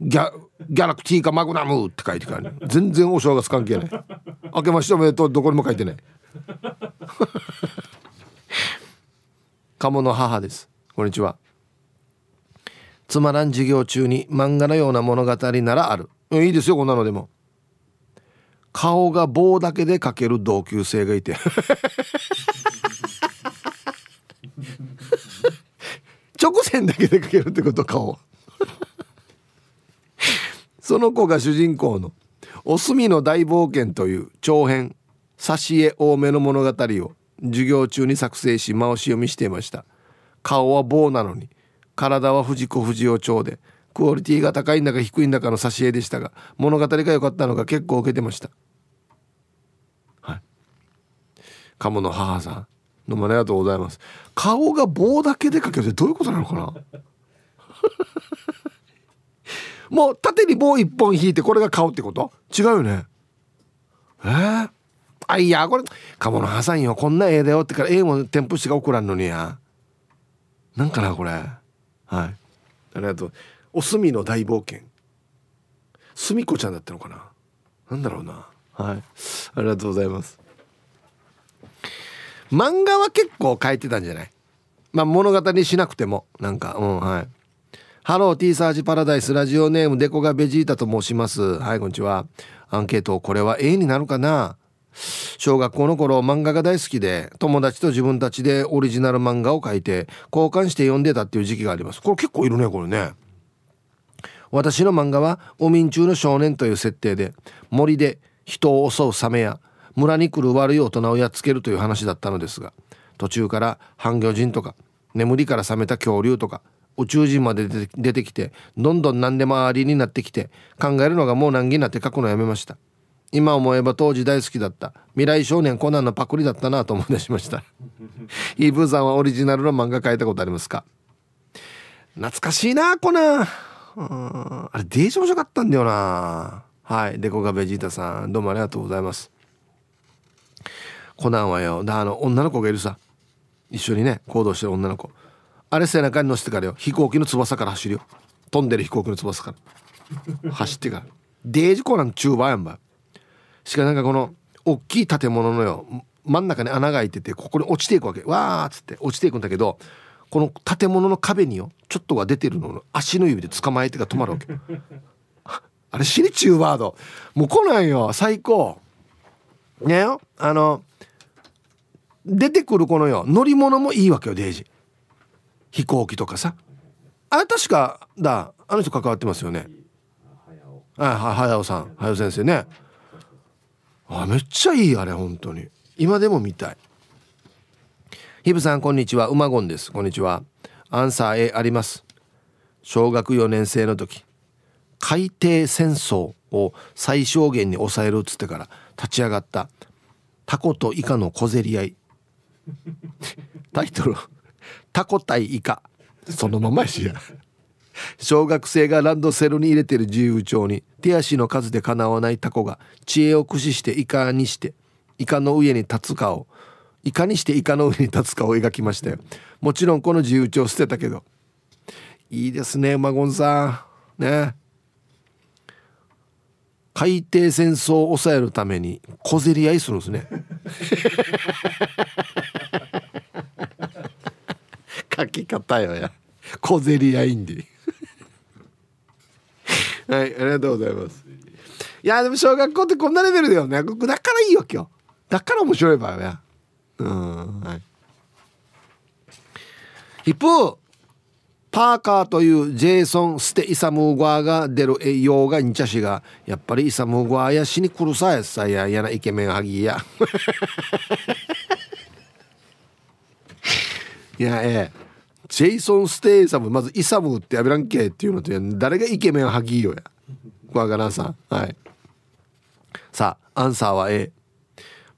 ギャギャラクティーかマグナムって書いてからね全然お正月関係ない。明けましておめでとう。どこにも書いてない。鴨の母です。こんにちは。つまらん授業中に漫画のような物語ならある。いいですよこんなのでも。顔が棒だけで描ける同級生がいて。直線だけで描けるってこと顔。その子が主人公の「お墨の大冒険」という長編挿絵多めの物語を授業中に作成し回し読みしていました。顔は棒なのに体は藤子不二雄調でクオリティが高いんだか低いんだかの挿絵でしたが物語が良かったのが結構受けてました。はい。鴨の母さんどうもありがとうございます。顔が棒だけで描けるってどういうことなのかな？もう縦に棒一本引いてこれが顔ってこと？違うよね。え？ー、あいやこれ鴨の母さんよこんな絵だよってから絵も添付してが送らんのにや。なんかなこれ。はい。ありがとう。おすみの大冒険。すみこちゃんだったのかな？なんだろうな。はい。ありがとうございます。漫画は結構書いてたんじゃない？まあ物語にしなくても。なんかうんはい。ハロー T サージパラダイスラジオネームデコがベジータと申します。はい、こんにちは。アンケート、これは A になるかな？小学校の頃漫画が大好きで友達と自分たちでオリジナル漫画を書いて交換して読んでたっていう時期があります。これ結構いるねこれね。私の漫画は「お民中の少年」という設定で森で人を襲うサメや村に来る悪い大人をやっつけるという話だったのですが途中から半魚人とか眠りから覚めた恐竜とか宇宙人まで出てきてどんどん何でもありになってきて考えるのがもう難儀になって書くのやめました。今思えば当時大好きだった未来少年コナンのパクリだったなと思い出しました。イブーさんはオリジナルの漫画描いたことありますか？懐かしいなコナン。あれデージ面白かったんだよな。はいデコがベジータさんどうもありがとうございます。コナンはよ。だあの女の子がいるさ。一緒にね行動してる女の子。あれ背中に乗せてからよ。飛行機の翼から走るよ。飛んでる飛行機の翼から。走ってから。デージコナン中盤やんばしかなんかこの大きい建物のよ。真ん中に穴が開いててここに落ちていくわけ。わーっつって落ちていくんだけどこの建物の壁によちょっとが出てるのを足の指で捕まえてが止まるわけ。あれ死に中ワーバードもう来ないよ。最高。ねよ。あの出てくるこのよ乗り物もいいわけよデイジ飛行機とかさ。あれ確かだあの人関わってますよね。はい早尾さん早尾先生ね。あめっちゃいいあれ本当に。今でも見たい。ヒブさんこんにちは。馬ゴンです。こんにちは。アンサー A あります。小学4年生の時海底戦争を最小限に抑えるっつってから立ち上がったタコとイカの小競り合い。タイトルタコ対イカ。そのままやしや。小学生がランドセルに入れてる自由帳に手足の数でかなわないタコが知恵を駆使してイカにしてイカの上に立つかをいかにしてイカの上に立つかを描きましたよ。もちろんこの自由帳捨てたけど。いいですねマゴンさん。ね。海底戦争を抑えるために小競り合いするんですね。書き方よや。小競り合いんで はいありがとうございます。いやでも小学校ってこんなレベルだよね。だからいいわけよ。だから面白い場合や。うんはい。一方パーカーというジェイソン・ステ・イサムーゴアが出る栄養がにちゃしがやっぱりイサムーゴアやしに来るさやさややなイケメンハギや。いやええ。ジェイソン・ステイサムまずイサムってやめらんけっていうのと誰がイケメンハギーよや？わからんさ。はい。さあアンサーは A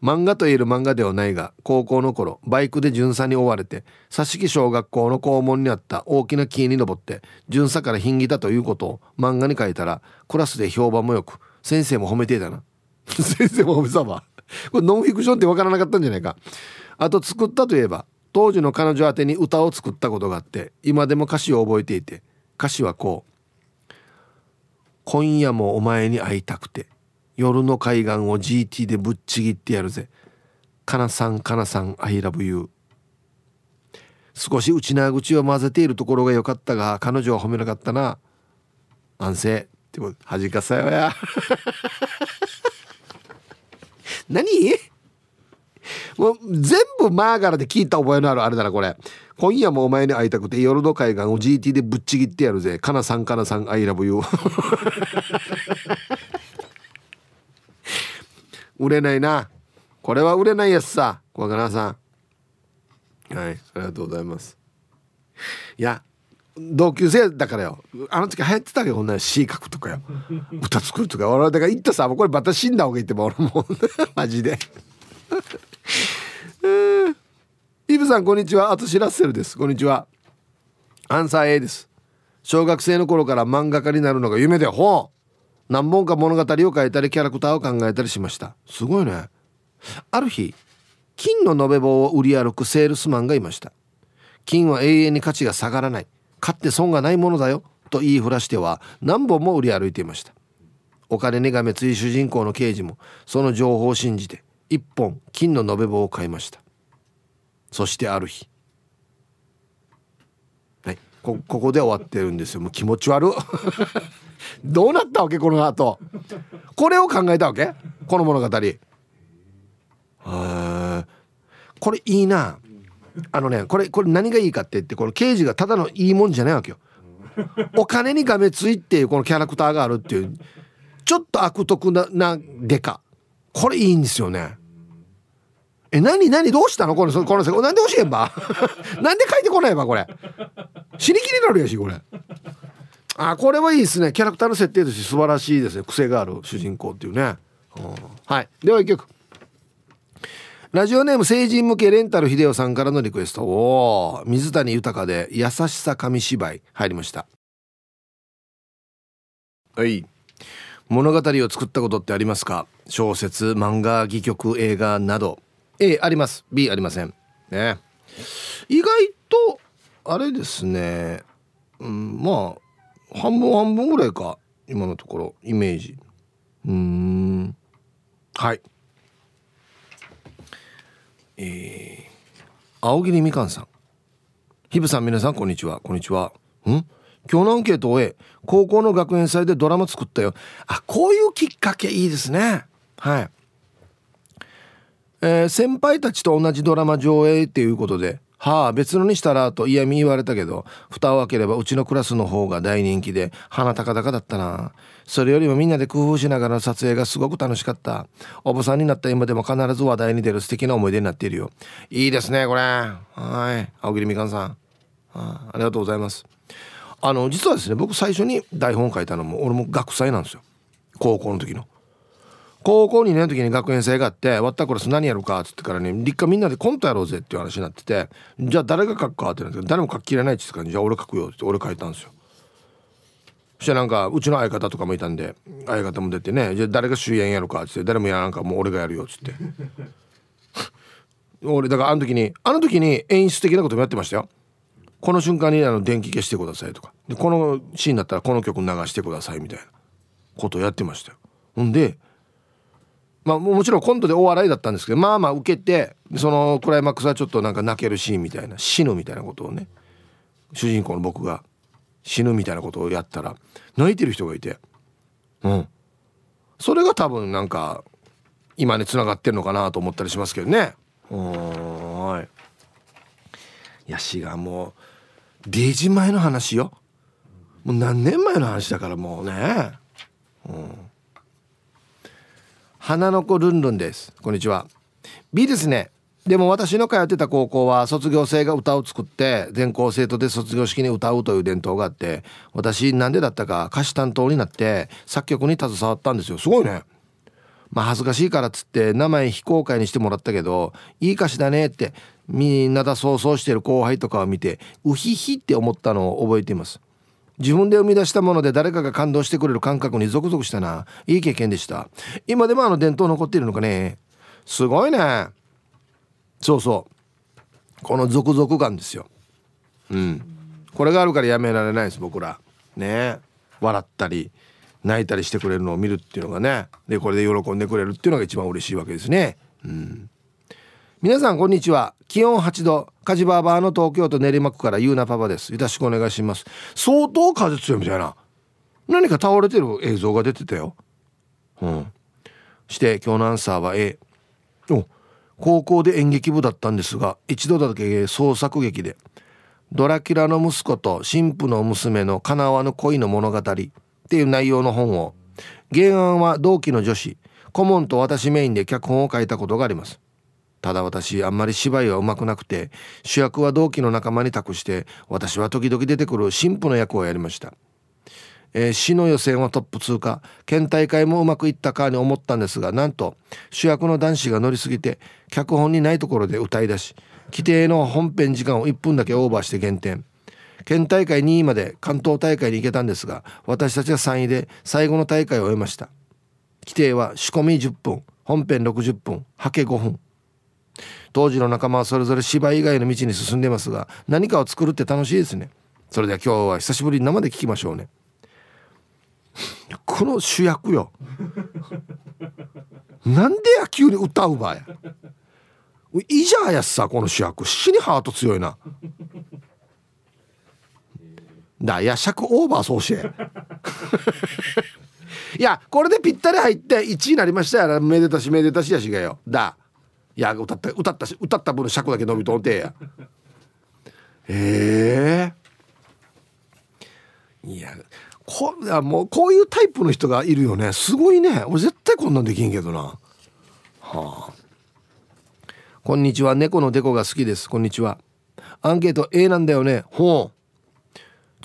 漫画と言える漫画ではないが高校の頃バイクで巡査に追われて佐敷小学校の校門にあった大きな木に登って巡査から品着だということを漫画に書いたらクラスで評判もよく先生も褒めていたな。先生も褒めたわこれノンフィクションって分からなかったんじゃないか。あと作ったといえば当時の彼女宛てに歌を作ったことがあって今でも歌詞を覚えていて歌詞はこう。今夜もお前に会いたくて夜の海岸を GT でぶっちぎってやるぜ。かなさんかなさん I love you 少し内な口を混ぜているところが良かったが彼女は褒めなかったな。安静。ってこと恥かさよや。何？もう全部マーガラで聞いた覚えのあるあれだなこれ。今夜もお前に会いたくて夜の海岸を GT でぶっちぎってやるぜ。かなさんかなさん I love you 売れないな。これは売れないやつさ。小若さん。はいありがとうございます。いや同級生だからよ。あの時流行ってたけどこんな C 書くとかよ。歌作るとか俺だから言ったさもうこれまた死んだ方がいいっても俺も。マジで。イブさんこんにちは。あとしラッセルです。こんにちは。アンサー A です。小学生の頃から漫画家になるのが夢でほう。何本か物語を書いたりキャラクターを考えたりしました。すごいね。ある日金の延べ棒を売り歩くセールスマンがいました。金は永遠に価値が下がらない。買って損がないものだよ。と言いふらしては何本も売り歩いていました。お金にがめつい主人公の刑事もその情報を信じて一本金の延べ棒を買いました。そしてある日。はいこここで終わってるんですよ。もう気持ち悪 どうなったわけこの後。これを考えたわけこの物語。へこれいいな。あのねこれこれ何がいいかって言ってこの刑事がただのいいもんじゃないわけよ。お金にがめついっていうこのキャラクターがあるっていうちょっと悪徳ななデカ。これいいんですよね。え何何どうしたの？このこの世界。なんで教えんば？なんで書いてこないば？これ。死にきになるやしこれ。あこれはいいですね。キャラクターの設定として素晴らしいですね。癖がある主人公っていうね、うん、はい。では一曲。ラジオネーム成人向けレンタル秀夫さんからのリクエスト。お水谷豊で優しさ紙芝居。入りました。はい。物語を作ったことってありますか？小説漫画戯曲映画など。A あります。B ありません。ね。意外とあれですね。うんまあ半分半分ぐらいか今のところイメージ。うん。はい。えー、青桐みかんさん。ひぶさん皆さんこんにちは。こんにちは。ん？今日のアンケートを終え高校の学園祭でドラマ作ったよ。あこういうきっかけいいですね。はい。えー、先輩たちと同じドラマ上映っていうことではあ別のにしたらと嫌味言われたけど蓋を開ければうちのクラスの方が大人気で鼻高々だったな。それよりもみんなで工夫しながらの撮影がすごく楽しかった。おばさんになった今でも必ず話題に出る素敵な思い出になっているよ。いいですねこれ。はい。青桐みかんさん。あありがとうございます。あの実はですね僕最初に台本書いたのも俺も学祭なんですよ高校の時の高校2年の時に学園祭があって「終わったクラス何やるか?」っつってからね立夏みんなでコントやろうぜっていう話になってて「じゃあ誰が書くか?」ってなって誰も書ききれないって言ってから「じゃあ俺書くよ」って俺書いたんですよそしたらなんかうちの相方とかもいたんで相方も出てね「じゃあ誰が主演やるか?」っつって「誰もやらんかもう俺がやるよ」っつって 俺だからあの時にあの時に演出的なこともやってましたよこの瞬間にあの電気消してくださいとか。でこのシーンだったらこの曲流してくださいみたいなことをやってましたよ。ほんでまあもちろんコントで大笑いだったんですけどまあまあ受けてそのクライマックスはちょっとなんか泣けるシーンみたいな死ぬみたいなことをね主人公の僕が死ぬみたいなことをやったら泣いてる人がいて。うん。それが多分なんか今につながってるのかなと思ったりしますけどね。はい。いやしがもうデジ前の話よ。もう何年前の話だからもうね。うん。花の子ルンルンです。こんにちは。B ですね。でも私の通ってた高校は卒業生が歌を作って全校生徒で卒業式に歌うという伝統があって私なんでだったか歌詞担当になって作曲に携わったんですよ。すごいね。まあ恥ずかしいからっつって名前非公開にしてもらったけどいい歌詞だねってみんなだ想像してる後輩とかを見てウヒヒって思ったのを覚えています。自分で生み出したもので誰かが感動してくれる感覚にゾクゾクしたな。いい経験でした。今でもあの伝統残っているのかね。すごいね。そうそう。このゾクゾク感ですよ。うん。これがあるからやめられないです僕ら。ね。笑ったり。泣いたりしてくれるのを見るっていうのがねでこれで喜んでくれるっていうのが一番嬉しいわけですね。うん。皆さんこんにちは。気温8度。火事バーバーの東京都練馬区からゆうなパパです。よろしくお願いします。相当風強いみたいな。何か倒れてる映像が出てたよ。うん。して今日のアンサーは A お高校で演劇部だったんですが一度だけ創作劇で。ドラキュラの息子と神父の娘の叶わぬ恋の物語。っていう内容の本を。原案は同期の女子。顧問と私メインで脚本を書いたことがあります。ただ私あんまり芝居はうまくなくて主役は同期の仲間に託して私は時々出てくる神父の役をやりました。えー、市の予選はトップ通過。県大会もうまくいったかに思ったんですがなんと主役の男子が乗りすぎて脚本にないところで歌い出し規定の本編時間を1分だけオーバーして減点。県大会2位まで関東大会に行けたんですが私たちは3位で最後の大会を終えました。規定は仕込み10分本編60分はけ5分。当時の仲間はそれぞれ芝居以外の道に進んでますが何かを作るって楽しいですね。それでは今日は久しぶりに生で聞きましょうね。この主役よ。なんで野球に歌うばや。いいじゃんやつさこの主役。死にハート強いな。だ。いや尺オーバーそうし いやこれでぴったり入って1位になりましたやらめでたしめでたしやしがよ。だ。いや歌った歌ったし歌った分尺だけ伸びとんてや。ええ、いやこやもうこういうタイプの人がいるよね。すごいね。俺絶対こんなんできんけどな。はあ。こんにちは。猫のデコが好きです。こんにちは。アンケート A なんだよね。ほう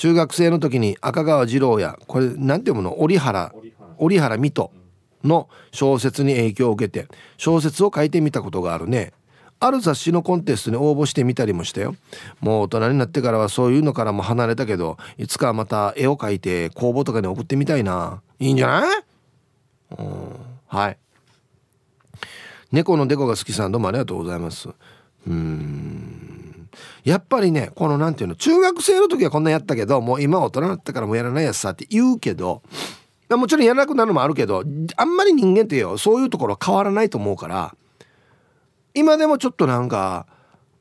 中学生の時に赤川次郎やこれなんていうもの？折原。折原。水戸の小説に影響を受けて小説を書いてみたことがあるね。ある雑誌のコンテストに応募してみたりもしたよ。もう大人になってからはそういうのからも離れたけどいつかまた絵を描いて公募とかに送ってみたいな。いいんじゃない？うんはい。猫のデコが好きさんどうもありがとうございます。うんやっぱりねこの何て言うの中学生の時はこんなやったけどもう今大人になったからもうやらないやつさって言うけどもちろんやらなくなるのもあるけどあんまり人間ってよそういうところは変わらないと思うから今でもちょっとなんか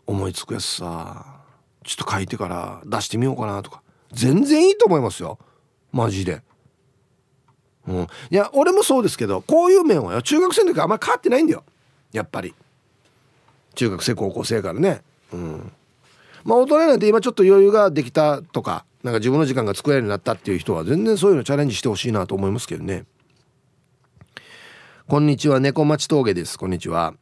思いつくやつさちょっと書いてから出してみようかなとか全然いいと思いますよ。マジで。うん、いや俺もそうですけどこういう面はよ中学生の時あんまり変わってないんだよ。やっぱり。中学生高校生からね。うん。まあ大人になって今ちょっと余裕ができたとかなんか自分の時間が作れるようになったっていう人は全然そういうのチャレンジしてほしいなと思いますけどね。こんにちは猫町峠です。こんにちは。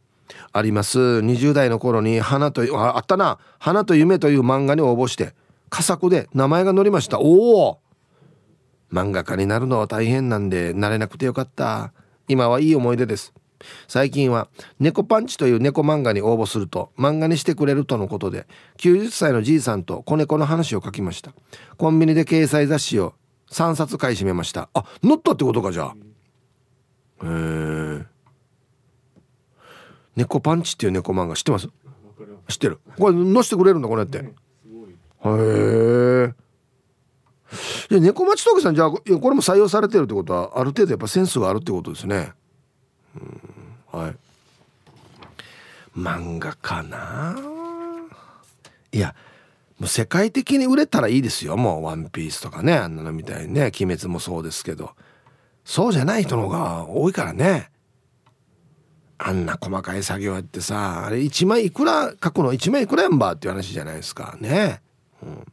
あります。20代の頃に花とああったな。花と夢という漫画に応募して佳作で名前が載りました。おお!漫画家になるのは大変なんでなれなくてよかった。今はいい思い出です。最近は猫パンチという猫漫画に応募すると漫画にしてくれるとのことで90歳のじいさんと子猫の話を書きました。コンビニで掲載雑誌を3冊買い占めました。あ乗ったってことかじゃあ。へえ。猫パンチっていう猫漫画知ってます？知ってる。これ載せてくれるんだこれって。へえ。猫町峠さんじゃあこれも採用されてるってことはある程度やっぱセンスがあるってことですね。はい。漫画かな？いやもう世界的に売れたらいいですよ。もう「ワンピースとかねあんなのみたいにね「鬼滅」もそうですけど。そうじゃない人の方が多いからね。あんな細かい作業やってさあれ1枚いくら書くの1枚いくらやんばっていう話じゃないですか。ね、うん、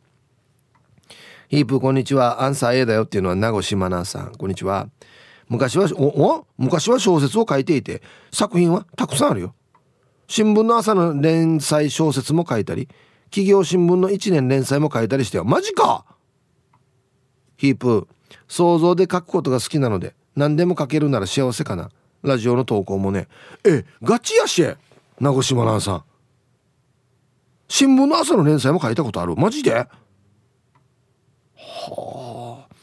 ヒープこんにちは。アンサー A だよっていうのは名越真奈さん。こんにちは。昔はおお昔は小説を書いていて作品はたくさんあるよ。新聞の朝の連載小説も書いたり企業新聞の1年連載も書いたりしてよ。マジか！ヒープ想像で書くことが好きなので何でも書けるなら幸せかな。ラジオの投稿もね。えガチやし！名越真奈さん。新聞の朝の連載も書いたことある。マジで？はあ。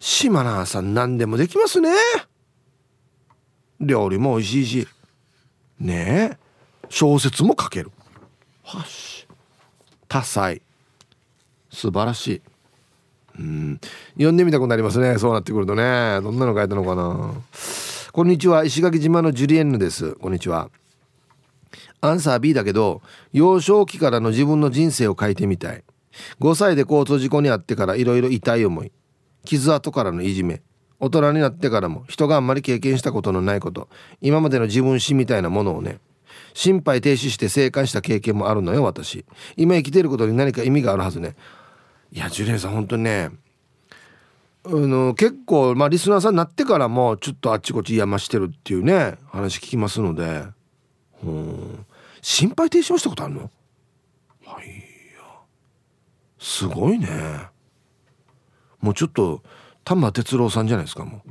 島奈さん何でもできますね。料理も美味しいし。ねえ。小説も書ける。はし。多彩素晴らしい。うん。読んでみたくなりますね。そうなってくるとね。どんなの書いたのかな。こんにちは。石垣島のジュリエンヌです。こんにちは。アンサー B だけど幼少期からの自分の人生を書いてみたい。5歳で交通事故に遭ってからいろいろ痛い思い。傷跡からのいじめ。大人になってからも人があんまり経験したことのないこと。今までの自分史みたいなものをね。心肺停止して生還した経験もあるのよ私。今生きてることに何か意味があるはずね。いやジュリエさん本当にねあの結構まあリスナーさんになってからもちょっとあっちこっちやましてるっていうね話聞きますので。うん。心肺停止もしたことあるの？はいすごいね。もうちょっと丹波哲郎さんじゃないですかもう。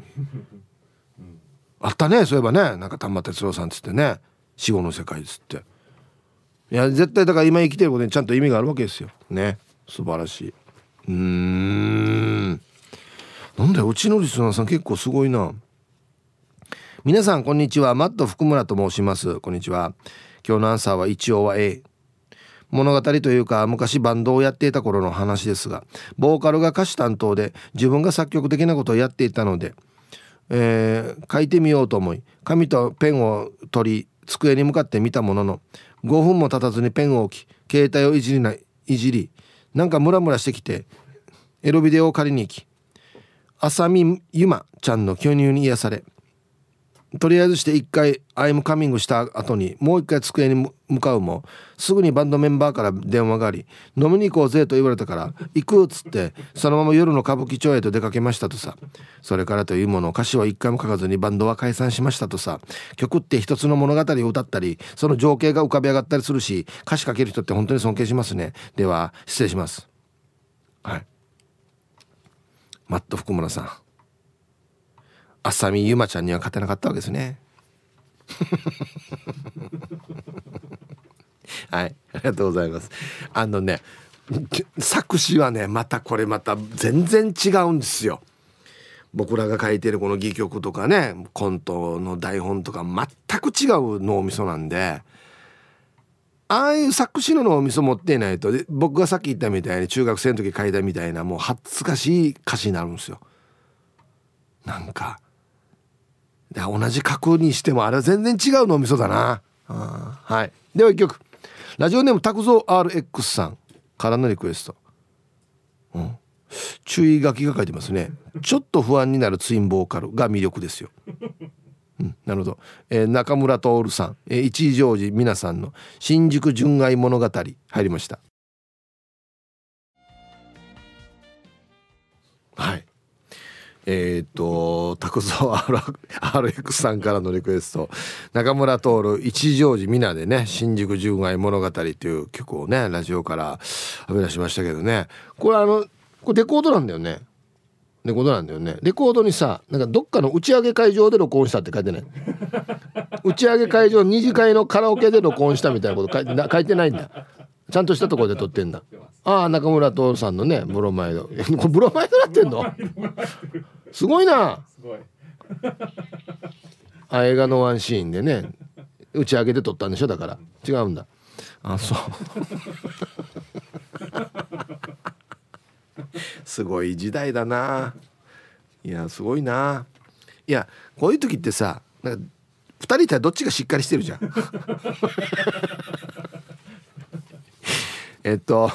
あったねそういえばね。なんか丹波哲郎さんっつってね。死後の世界っつって。いや絶対だから今生きてることにちゃんと意味があるわけですよ。ね。素晴らしい。うーん。なんだようちのリスナーさん結構すごいな。皆さんこんにちは。マット福村と申します。こんにちは。今日のアンサーは一応は A 物語というか昔バンドをやっていた頃の話ですがボーカルが歌手担当で自分が作曲的なことをやっていたので、えー、書いてみようと思い紙とペンを取り机に向かって見たものの5分も経たずにペンを置き携帯をいじりないいじりなんかムラムラしてきてエロビデオを借りに行き浅見ゆまちゃんの巨乳に癒されとりあえずして一回アイムカミングした後にもう一回机に向かうもすぐにバンドメンバーから電話があり飲みに行こうぜと言われたから行くっつってそのまま夜の歌舞伎町へと出かけましたとさ。それからというもの歌詞は一回も書かずにバンドは解散しましたとさ。曲って一つの物語を歌ったりその情景が浮かび上がったりするし歌詞書ける人って本当に尊敬しますね。では失礼します。はい。マット福村さん。浅見ゆまちゃんには勝てなかったわけですね。はいありがとうございます。あのね作詞はねまたこれまた全然違うんですよ。僕らが書いてるこの戯曲とかねコントの台本とか全く違う脳みそなんでああいう作詞の脳みそ持っていないと僕がさっき言ったみたいに中学生の時書いたみたいなもう恥ずかしい歌詞になるんですよ。なんか同じ書くにしてもあれは全然違う脳みそだな。はい。では一曲。ラジオネーム拓蔵 RX さんからのリクエスト、うん、注意書きが書いてますね。ちょっと不安になるツインボーカルが魅力ですよ。うん、なるほど、えー、中村徹さん、えー、一乗寺皆さんの新宿純愛物語入りました。はい。えっ、ー、と拓蔵 RX さんからのリクエスト。中村徹一乗寺皆でね新宿純愛物語という曲をねラジオからはみ出しましたけどね。これあのこれレコードなんだよね。レコードなんだよね。レコードにさなんかどっかの打ち上げ会場で録音したって書いてない？打ち上げ会場二次会のカラオケで録音したみたいなこと書いて書いてないんだ。ちゃんとしたところで撮ってんだ。ああ中村徹さんのねブロマイド。ブロマイドなってんの？すごいな。あ映画のワンシーンでね打ち上げで撮ったんでしょだから。違うんだ。あそう。すごい時代だな。いやすごいな。いやこういう時ってさなんか2人いたらどっちがしっかりしてるじゃん。えっと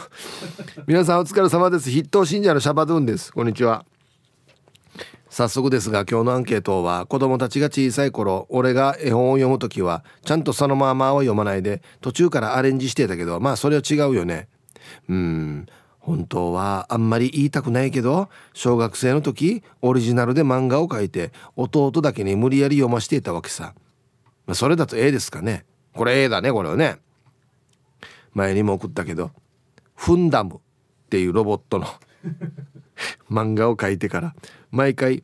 皆さんお疲れ様です。筆頭信者のシャバドゥンです。こんにちは早速ですが今日のアンケートは子供たちが小さい頃俺が絵本を読む時はちゃんとそのままは読まないで途中からアレンジしてたけどまあそれは違うよね。うん本当はあんまり言いたくないけど小学生の時オリジナルで漫画を描いて弟だけに無理やり読ませていたわけさ、まあ、それだと A ですかね。これ A だねこれはね。前にも送ったけどフンダムっていうロボットの 漫画を描いてから毎回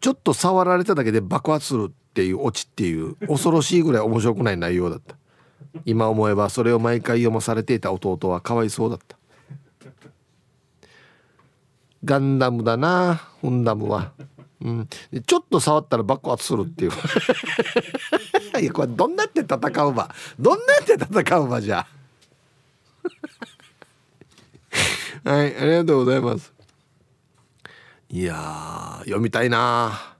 ちょっと触られただけで爆発するっていうオチっていう恐ろしいぐらい面白くない内容だった。今思えばそれを毎回読まされていた弟はかわいそうだった。ガンダムだなフンダムは、うん、ちょっと触ったら爆発するっていう。いやこれどんなって戦うば？どんなって戦うばじゃ？はいありがとうございます。いや読みたいな。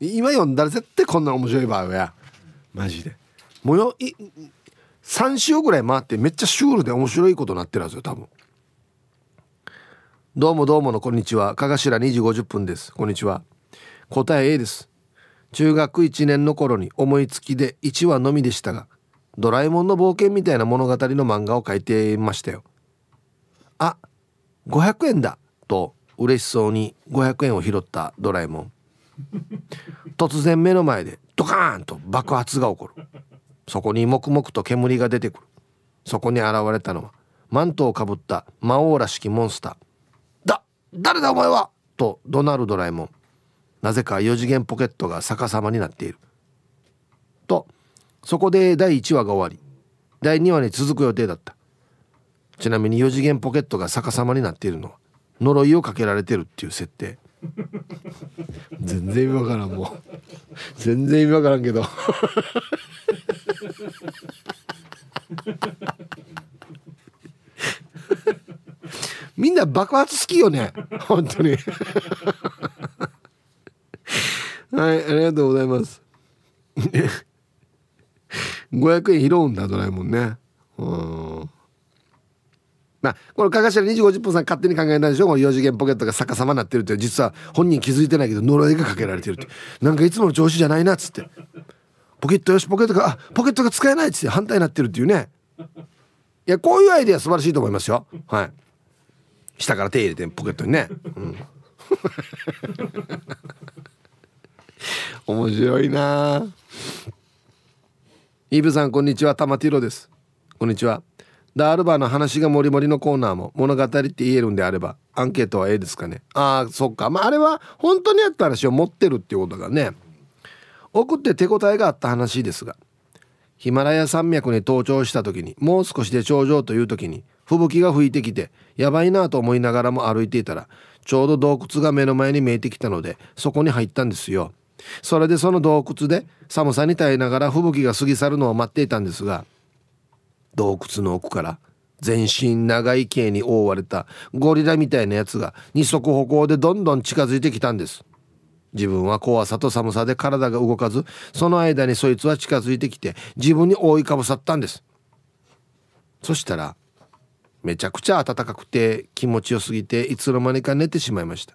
今読んだら絶対こんな面白い場合や。マジで。もうよい3週ぐらい回ってめっちゃシュールで面白いことになってるはずよ多分。どうもどうものこんにちは。かがしら2時50分です。こんにちは。答え A です。中学1年の頃に思いつきで1話のみでしたがドラえもんの冒険みたいな物語の漫画を書いていましたよ。あ500円だと。嬉しそうに500円を拾ったドラえもん。突然目の前でドカーンと爆発が起こる。そこに黙々と煙が出てくる。そこに現れたのはマントをかぶった魔王らしきモンスター。だ誰だお前は？と怒鳴るドラえもん。なぜか4次元ポケットが逆さまになっている。とそこで第1話が終わり。第2話に続く予定だった。ちなみに4次元ポケットが逆さまになっているのは呪いをかけられてるっていう設定。全然意味わからんもう。全然意味わからんけど。みんな爆発好きよね。本当に。はいありがとうございます。500円拾うんだドラえもんね。うん。まあ、これ、かがしら2時50分さん勝手に考えたんでしょ？この4次元ポケットが逆さまになってるって、実は本人気づいてないけど、呪いがかけられてるって。なんかいつもの調子じゃないな、っつって。ポケットよし、ポケットが、あ、ポケットが使えないっつって反対になってるっていうね。いや、こういうアイデア素晴らしいと思いますよ。はい。下から手入れて、ポケットにね。うん。面白いなイブさん、こんにちは。玉ティロです。こんにちは。ダールバーの話がもりもりのコーナーも物語って言えるんであればアンケートは A ですかね。ああそっか。まああれは本当にあった話を持ってるっていうことがね。送って手応えがあった話ですがヒマラヤ山脈に登頂した時にもう少しで頂上という時に吹雪が吹いてきてやばいなと思いながらも歩いていたらちょうど洞窟が目の前に見えてきたのでそこに入ったんですよ。それでその洞窟で寒さに耐えながら吹雪が過ぎ去るのを待っていたんですが洞窟の奥から全身長い毛に覆われたゴリラみたいなやつが二足歩行でどんどん近づいてきたんです。自分は怖さと寒さで体が動かずその間にそいつは近づいてきて自分に覆いかぶさったんです。そしたらめちゃくちゃ暖かくて気持ちよすぎていつの間にか寝てしまいました。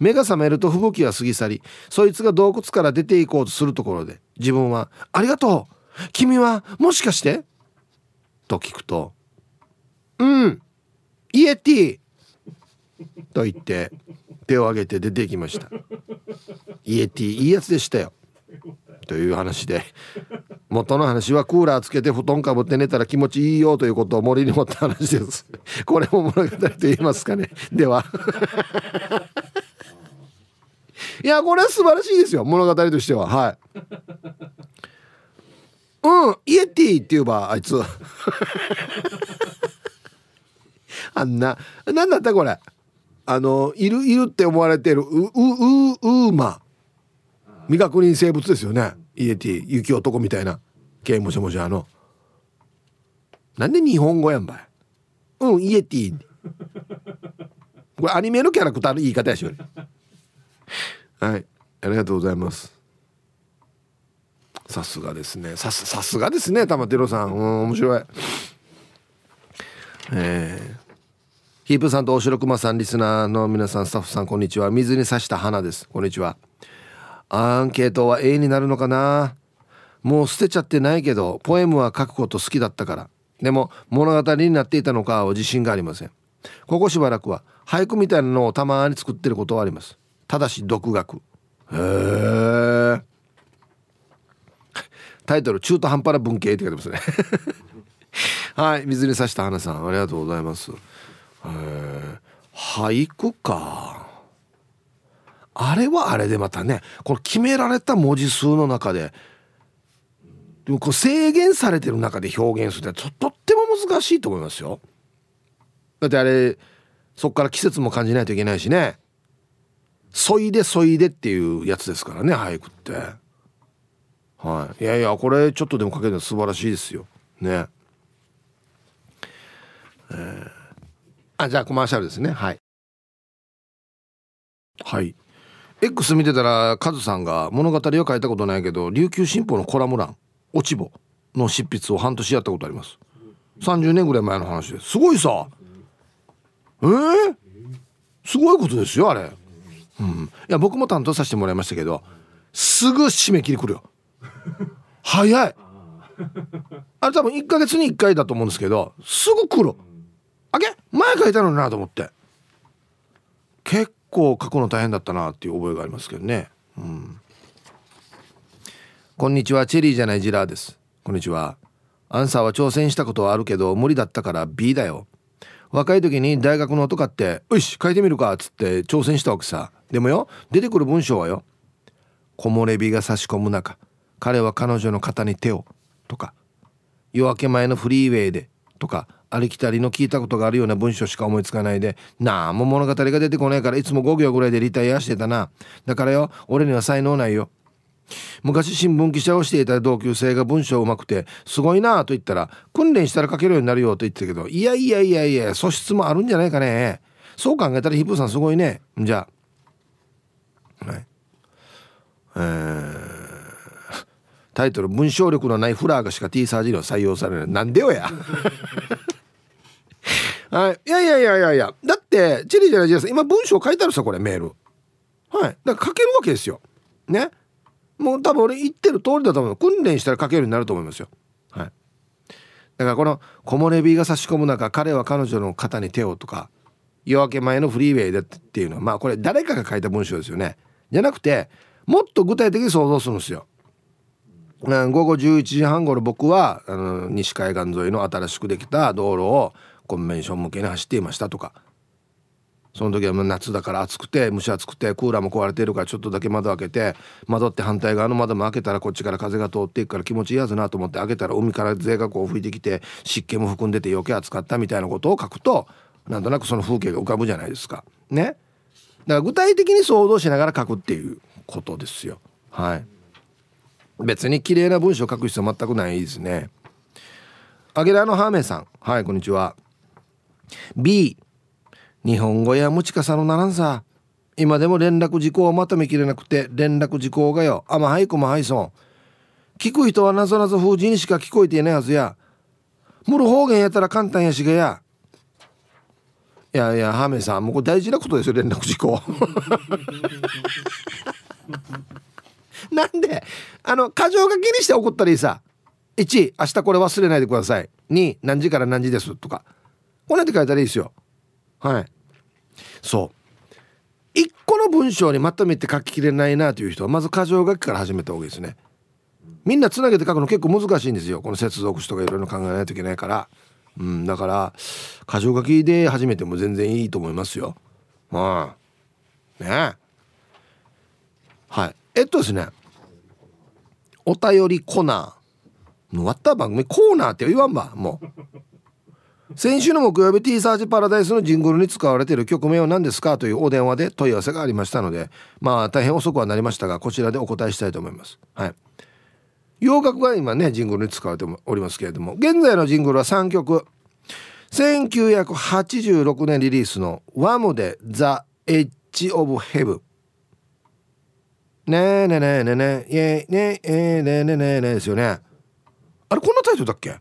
目が覚めると吹雪は過ぎ去りそいつが洞窟から出ていこうとするところで自分は「ありがとう!君はもしかして?」と聞くと「うん。イエティ!」と言って手を挙げて出てきました。イエティいいやつでしたよ。という話で元の話はクーラーつけて布団かぶって寝たら気持ちいいよということを森に持った話です。これも物語と言いますかね。では。いやこれは素晴らしいですよ。物語としては。はいうん。イエティって言えばあいつ。あんな。何だったこれ？あのいるいるって思われてるウウウウーマ未確認生物ですよね。イエティ。雪男みたいな。刑務所もじゃあの。なんで日本語やんばい？うんイエティ。これアニメのキャラクターの言い方やしょはい。ありがとうございますさすがですね。さすがですね玉テロさん。うん面白い。えー、ヒープさんと大城熊さんリスナーの皆さんスタッフさんこんにちは。水に刺した花です。こんにちは。アンケートは A になるのかな？もう捨てちゃってないけどポエムは書くこと好きだったから。でも物語になっていたのかは自信がありません。ここしばらくは俳句みたいなのをたまに作ってることはあります。ただし独学。へえタイトル中途半端な文系って書いてますね。はい水に刺した花さんありがとうございます。え俳句か。あれはあれでまたねこの決められた文字数の中ででもこう制限されてる中で表現するってととっても難しいと思いますよ。だってあれそっから季節も感じないといけないしね「そいでそいで」っていうやつですからね俳句って。はい、いやいやこれちょっとでもかけるの素晴らしいですよ。ね。えー、あじゃあコマーシャルですね。はい。はい。X 見てたらカズさんが物語は書いたことないけど琉球新報のコラム欄落ち穂の執筆を半年やったことあります。30年ぐらい前の話です。すごいさ。えー、すごいことですよあれ。うん。いや僕も担当させてもらいましたけどすぐ締め切り来るよ。早い。あれ多分1ヶ月に1回だと思うんですけどすぐ来る。あげ前書いたのになと思って。結構書くの大変だったなっていう覚えがありますけどね。うん。こんにちはチェリーじゃないジラーです。こんにちは。アンサーは挑戦したことはあるけど無理だったから B だよ。若い時に大学の音買って「よし書いてみるか」っつって挑戦したわけさ。でもよ出てくる文章はよ「木漏れ日が差し込む中彼は彼女の肩に手を」とか「夜明け前のフリーウェイで」とかありきたりの聞いたことがあるような文章しか思いつかないでなんも物語が出てこないからいつも5行ぐらいでリタイアしてたな。だからよ俺には才能ないよ。昔新聞記者をしていた同級生が文章うまくてすごいなと言ったら訓練したら書けるようになるよと言ってたけどいやいやいやいや素質もあるんじゃないかね。そう考えたらヒップさんすごいね。じゃあ。はい。えー。タイトル「文章力のないフラーがしか T サージには採用されない」なんでよや。はい、いやいやいやいやいや。だってチェリーじゃないです今文章書いてあるさこれメール。はい。だから書けるわけですよ。ね。もう多分俺言ってる通りだと思う。訓練したら書けるようになると思いますよ。はい。だからこの木漏れ日が差し込む中彼は彼女の肩に手をとか夜明け前のフリーウェイでっていうのはまあこれ誰かが書いた文章ですよね。じゃなくてもっと具体的に想像するんですよ。午後11時半頃僕はあの西海岸沿いの新しくできた道路をコンベンション向けに走っていましたとかその時はもう夏だから暑くて蒸し暑くてクーラーも壊れてるからちょっとだけ窓開けて窓って反対側の窓も開けたらこっちから風が通っていくから気持ちいいやつなと思って開けたら海から税がこう吹いてきて湿気も含んでて余計暑かったみたいなことを書くとなんとなくその風景が浮かぶじゃないですか。ね。だから具体的に想像しながら書くっていうことですよ。はい。別に綺麗な文章を書く必要全くないですね。アゲラのハーメイさん。はい、こんにちは。B 日本語や持ちかさのならんさ。今でも連絡事項をまとめきれなくて連絡事項がよ。あまはいこまはいそん聞く人はなぞなぞ風神にしか聞こえていないはずや。むる方言やったら簡単やしがや。いやいやハーメンさんもうこれ大事なことですよ連絡事項。なんであの箇条書きにして怒ったらいいさ1明日これ忘れないでください。2何時から何時ですとか。こうやって書いたらいいですよ。はい。そう。一個の文章にまとめて書ききれないなという人はまず箇条書きから始めた方がいいですね。みんなつなげて書くの結構難しいんですよ。この接続詞とかいろいろ考えないといけないから。うんだから箇条書きで始めても全然いいと思いますよ。まあね。はい。えっとですね。お便りコナー。終わった番組。コーナーって言わんば。もう。先週の木曜日 T サージパラダイスのジングルに使われている曲名は何ですかというお電話で問い合わせがありましたのでまあ大変遅くはなりましたがこちらでお答えしたいと思います。はい。洋楽が今ねジングルに使われておりますけれども現在のジングルは3曲。1986年リリースの「ワムで The Edge of Heaven」ねえねえねえねえねえねえねえねえねえねえですよねあれこんなタイトルだっけは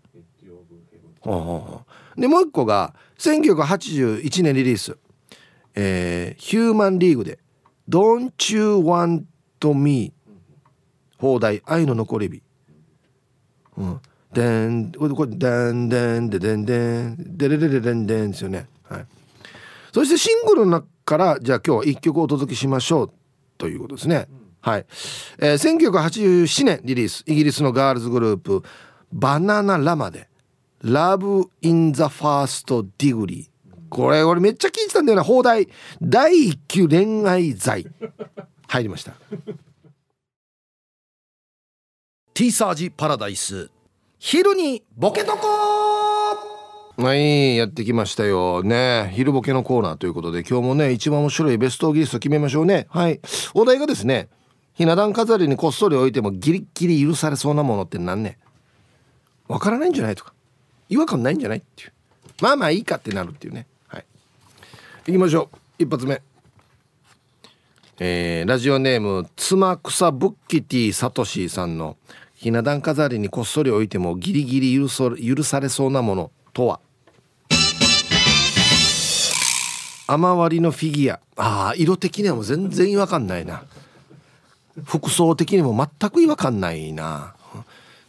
あはあでもう一個が1981年リリース、えー、ヒューマンリーグで「Don't You Want Me」放題愛の残り火うんでんこれこれでんでんででんでんでれれれれんでんですよねはいそしてシングルの中からじゃあ今日は一曲お届けしましょうということですね、はい、えー、1987年リリースイギリスのガールズグループバナナラマで Love in the First Degree これ俺めっちゃ聞いてたんだよな。放題。第一級恋愛罪。入りました。T サージパラダイス。昼にボケとこはいやってきましたよ。ね昼ボケのコーナーということで今日もね一番面白いベストギリスト決めましょうね。はい。お題がですねひな壇飾りにこっそり置いてもギリギリ許されそうなものって何ねわからないんじゃないとか。違和感ないんじゃないっていう。まあまあいいかってなるっていうね。はい。行きましょう。一発目。えー、ラジオネーム妻草ブッキティサトシさんのひな壇飾りにこっそり置いてもギリギリ許許されそうなものとは。雨割りのフィギュア。ああ色的にはもう全然違和感ないな。服装的にも全く違和感ないな。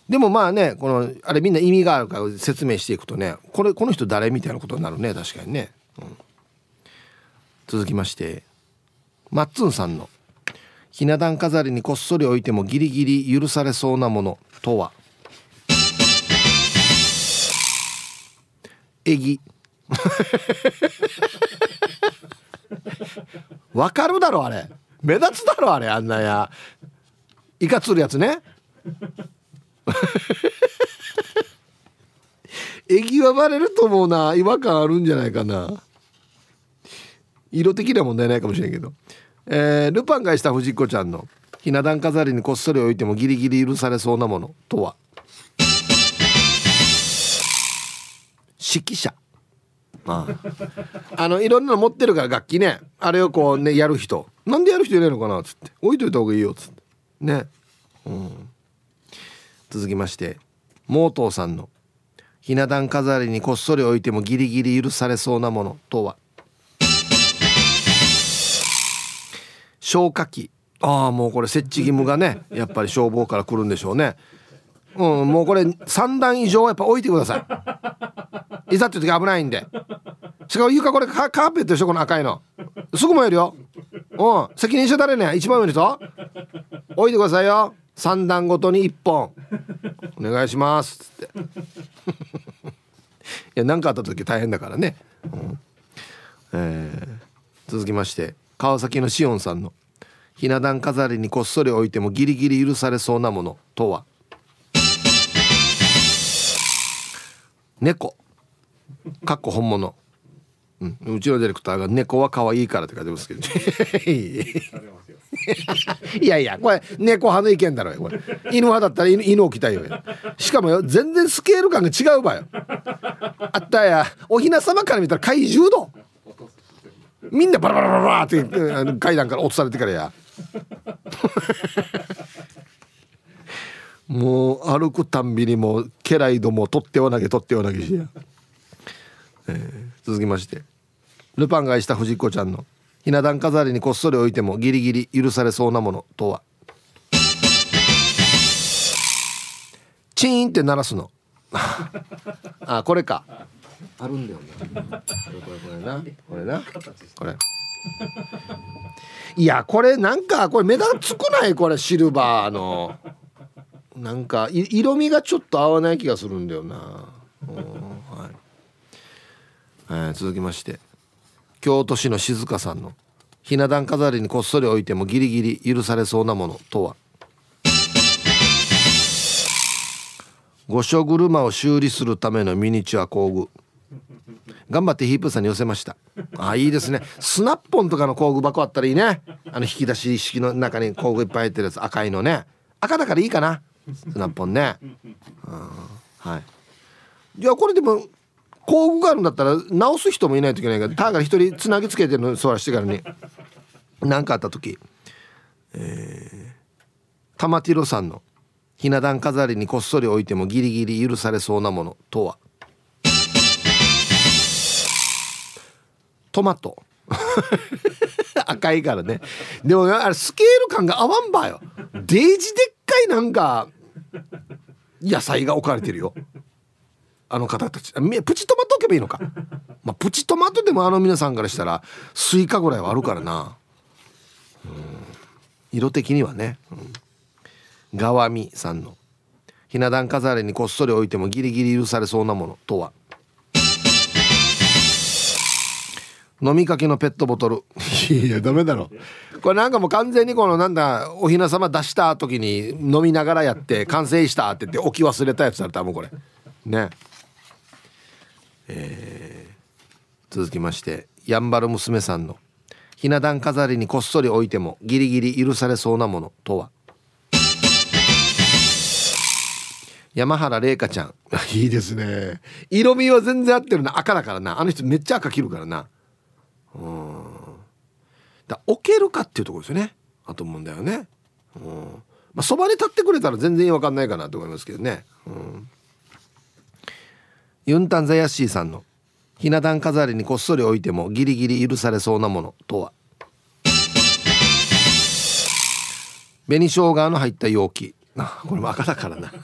でもまあねこのあれみんな意味があるから説明していくとねこれこの人誰みたいなことになるね確かにね、うん、続きましてマッツンさんのひな壇飾りにこっそり置いてもギリギリ許されそうなものとは？エギ。わかるだろあれ目立つだろあれあんなや。いかつるやつね。エギはバレると思うな。違和感あるんじゃないかな。色的には問題ないかもしれんけど。えー、ルパンがした藤子ちゃんのひな壇飾りにこっそり置いてもギリギリ許されそうなものとは。指揮者。あああのいろんなの持ってるから楽器ね。あれをこうねやる人。なんでやる人いないのかなっつって。置いといた方がいいよっつって。ね。うん。続きまして。モートーさんの。ひな壇飾りにこっそり置いてもギリギリ許されそうなものとは。消火器。ああもうこれ設置義務がねやっぱり消防から来るんでしょうね。うんもうこれ3段以上やっぱ置いてください。いざっていう時危ないんで。しかも床これカーペットでしょこの赤いの。すぐ燃えるよ。うん責任者誰ね一番上の人？置いてくださいよ。3段ごとに1本。お願いします。つって。いや何かあった時大変だからね、うん。えー、続きまして川崎のしおんさんのひな壇飾りにこっそり置いてもギリギリ許されそうなものとは？猫。かっこ本物、うん、うちのディレクターが「猫は可愛いから」って書いてますけど。いやいやこれ猫派の意見だろよこれ。犬派だったら犬犬置きたいよ。しかもよ全然スケール感が違うばよ。あったやおひな様から見たら怪獣だみんなバラバラバラバラって階段から落とされてからや。もう歩くたんびにもう家来ども取っては投げ取っては投げしや、えー、続きまして。ルパンが愛した藤子ちゃんのひな壇飾りにこっそり置いてもギリギリ許されそうなものとは？チーンって鳴らすの。あ これか。あるんだよね。これこれこれな。これな。これ。いやこれなんかこれ目立つくない？これシルバーの。なんか色味がちょっと合わない気がするんだよな、はい。えー、続きまして。京都市の静香さんのひな壇飾りにこっそり置いてもギリギリ許されそうなものとは？御所車を修理するためのミニチュア工具。頑張ってヒープさんに寄せました。あいいですね。スナッポンとかの工具箱あったらいいね。あの引き出し式の中に工具いっぱい入ってるやつ赤いのね。赤だからいいかなスナッポンね、うん、はい。じゃあこれでも工具があるんだったら直す人もいないといけないからただ一人つなぎつけてるの座らしてからに何かあった時。えー、玉ティロさんのひな壇飾りにこっそり置いてもギリギリ許されそうなものとは？トマト。赤いからね。でもあれスケール感が合わんばよ。デージでっかいなんか 野菜が置かれてるよ。あの方たち。プチトマト置けばいいのか、まあ、プチトマトでもあの皆さんからしたらスイカぐらいはあるからな。うん。色的にはね、うん、ガワミさんの。ひな壇飾りにこっそり置いてもギリギリ許されそうなものとは。飲みかけのペットボトル。いやダメだろ。これなんかもう完全にこのなんだおひな様出した時に飲みながらやって完成したって言って置き忘れたやつだ多分これ。ね。えー、続きましてやんばる娘さんのひな壇飾りにこっそり置いてもギリギリ許されそうなものとは？山原玲香ちゃん。いいですね。色味は全然合ってるな。赤だからな。あの人めっちゃ赤切るからな。うん。だ置けるかっていうところですよね。あと思うんだよね。うん。まあそばに立ってくれたら全然わかんないかなと思いますけどね。うん。ユンタンザヤッシーさんのひな壇飾りにこっそり置いてもギリギリ許されそうなものとは。紅生姜の入った容器。あこれも赤だからな。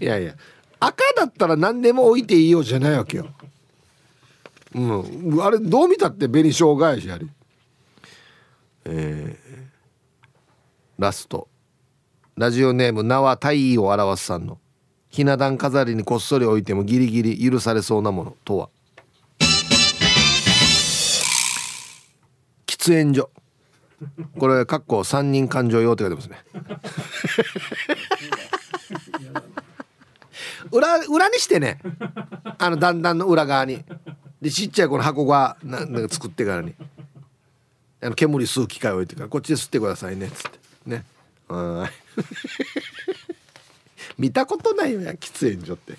いやいや赤だったら何でも置いていいよじゃないわけよ。うん。あれどう見たって紅生姜やしあれえー、ラスト。ラジオネーム名は大義を表すさんの。ひな壇飾りにこっそり置いてもギリギリ許されそうなものとは。喫煙所。これかっこ三人感情用って書いてますね。裏裏にしてね。あの段々の裏側にでちっちゃいこの箱がななんか作ってからに。あの煙吸う機械置いてからこっちで吸ってくださいねっつって。ね。はい。見たことないよや喫煙所って。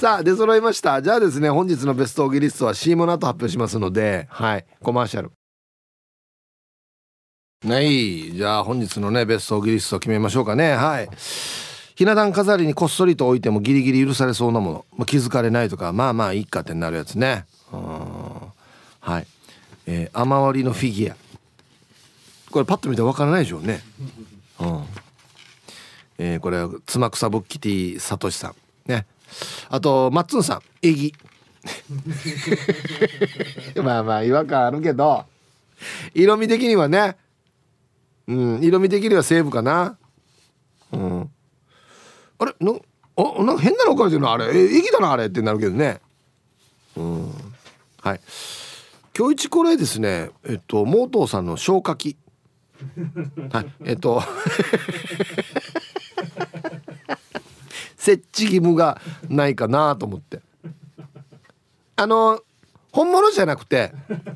さあ出揃いました。じゃあですね本日のベストオギリストは CM の後発表しますのではい。コマーシャル。はい。じゃあ本日のねベストオギリスト決めましょうかね。はい。ひな壇飾りにこっそりと置いてもギリギリ許されそうなもの、まあ、気づかれないとかまあまあいいかってなるやつね。はい。えー、雨割りのフィギュア。これパッと見てわからないでしょうね。うん。えー、これは妻草ぶっきティさとしさん。ね。あとマッツンさん。エギ。まあまあ違和感あるけど。色味的にはね。うん。色味的には西武かな。うん。あれのあなんか変なの書いてるのあれえ駅だなあれってなるけどね。うん。はい。今日一これですね。えっとモートーさんの消火器。はい。えっと 設置義務がないかなと思って。あの本物じゃなくて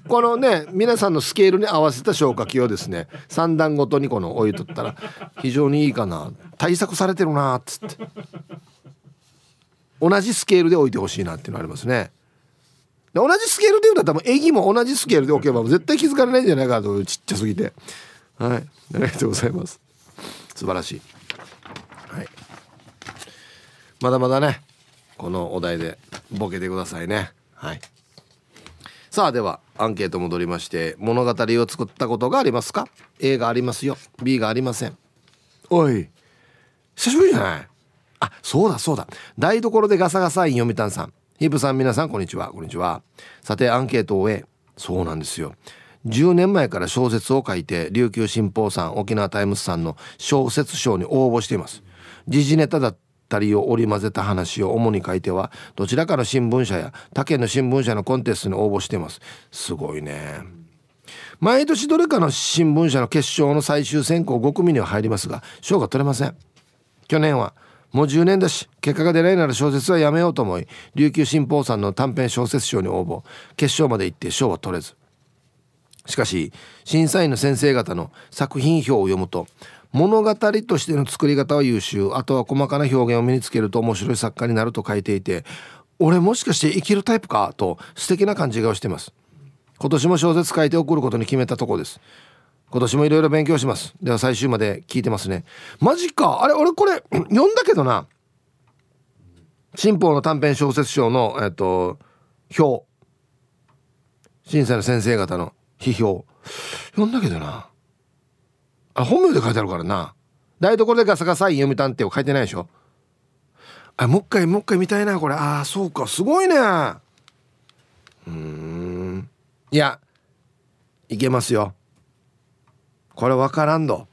このね皆さんのスケールに合わせた消火器をですね3段ごとにこの置いとったら非常にいいかな。対策されてるなっつって。同じスケールで置いてほしいなっていうのありますね。同じスケールで言うんだったらエギも同じスケールで置けば絶対気づかれないんじゃないかとちっちゃすぎて。はい。ありがとうございます。素晴らしい。はい。まだまだねこのお題でボケてくださいね。はい。さあではアンケート戻りまして物語を作ったことがありますか？A がありますよ。B がありません。おい久しぶりじゃない？あそうだそうだ。台所でガサガサ in 読谷さん。ヒープさん皆さんこんにちは。こんにちは。さてアンケートを終えそうなんですよ。10年前から小説を書いて琉球新報さん沖縄タイムズさんの小説賞に応募しています。時事ネタだったりを織り交ぜた話を主に書いてはどちらかの新聞社や他県の新聞社のコンテストに応募しています。すごいね。毎年どれかの新聞社の決勝の最終選考5組には入りますが賞が取れません。去年はもう10年だし結果が出ないなら小説はやめようと思い琉球新報さんの短編小説賞に応募。決勝まで行って賞は取れず。しかし審査員の先生方の作品表を読むと物語としての作り方は優秀。あとは細かな表現を身につけると面白い作家になると書いていて俺もしかして生きるタイプか？と素敵な感じがしてます。今年も小説書いて送ることに決めたとこです。今年もいろいろ勉強します。では最終まで聞いてますね。マジか。あれ俺これ 読んだけどな。新報の短編小説賞のえっと表。審査の先生方の批評。読んだけどな。あ本名で書いてあるからな。台所でガサガサ読み探偵を書いてないでしょ。あもう一回もう一回見たいなこれ。ああそうか。すごいね。うん。いやいけますよ。これ分からんど。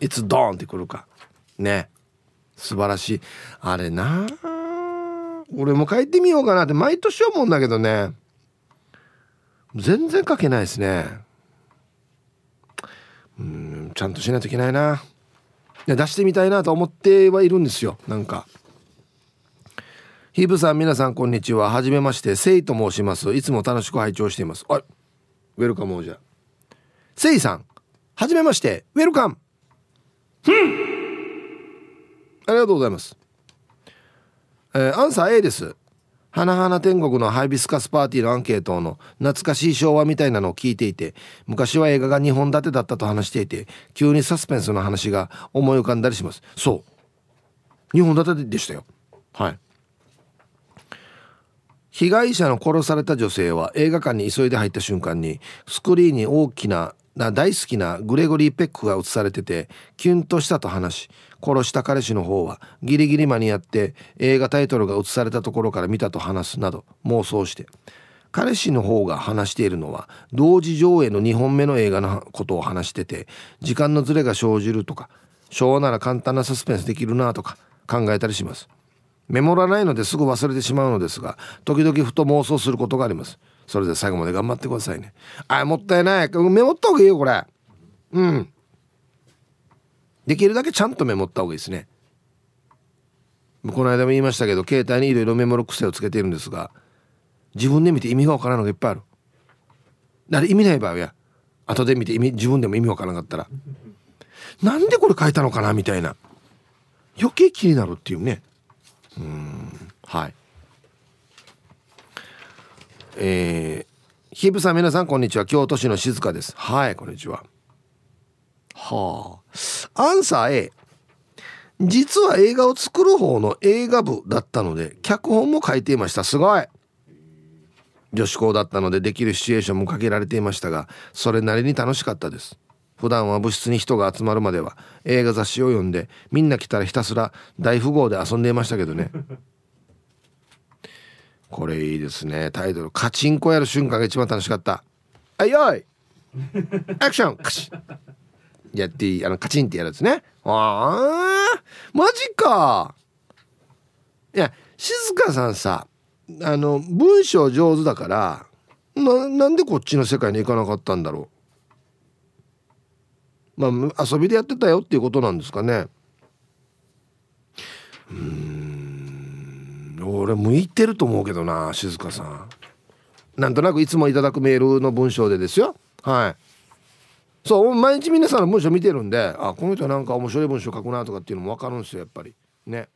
いつドーンってくるか。ね。素晴らしい。あれな俺も書いてみようかなって毎年思うんだけどね。全然書けないですね。うんちゃんとしないといけないな。いや出してみたいなと思ってはいるんですよ。なんか。ヒープさん皆さんこんにちは。はじめまして。セイと申します。いつも楽しく拝聴しています。はいウェルカムじゃセイさんはじめまして。ウェルカム。ありがとうございます。えー、アンサー A です花々天国のハイビスカスパーティーのアンケートの懐かしい昭和みたいなのを聞いていて昔は映画が2本立てだったと話していて急にサスペンスの話が思い浮かんだりします。そう。2本立てでしたよ。はい。被害者の殺された女性は映画館に急いで入った瞬間にスクリーンに大きな大好きなグレゴリー・ペックが映されててキュンとしたと話し殺した彼氏の方はギリギリ間に合って映画タイトルが映されたところから見たと話すなど妄想して。彼氏の方が話しているのは同時上映の2本目の映画のことを話してて時間のズレが生じるとか昭和なら簡単なサスペンスできるなとか考えたりします。メモらないのですぐ忘れてしまうのですが時々ふと妄想することがあります。それで最後まで頑張ってくださいね。あもったいない。メモった方がいいよこれ。うん。できるだけちゃんとメモった方がいいですね。この間も言いましたけど携帯にいろいろメモる癖をつけているんですが自分で見て意味がわからんのがいっぱいある。だから意味ない場合や後で見て意味自分でも意味わからなかったらなんでこれ書いたのかなみたいな余計気になるっていうね。うんはい。えー、ひぶさん皆さんこんにちは。京都市の静香です。はいこんにちは。はあ。アンサー A 実は映画を作る方の映画部だったので脚本も書いていました。すごい。女子校だったのでできるシチュエーションもかけられていましたがそれなりに楽しかったです。普段は部室に人が集まるまでは映画雑誌を読んでみんな来たらひたすら大富豪で遊んでいましたけどね。これいいですね。タイトル「カチンコやる瞬間が一番楽しかった」「はいよい。アクション。カチやっていいあのカチンってやるやつね。ああマジか。いや静香さんさあの文章上手だからななんでこっちの世界に行かなかったんだろう。まあ遊びでやってたよっていうことなんですかね。うん俺向いてると思うけどな静香さん。なんとなくいつもいただくメールの文章でですよ。はい。そう毎日皆さんの文章見てるんであこの人なんか面白い文章書くなとかっていうのも分かるんですよやっぱり。ね。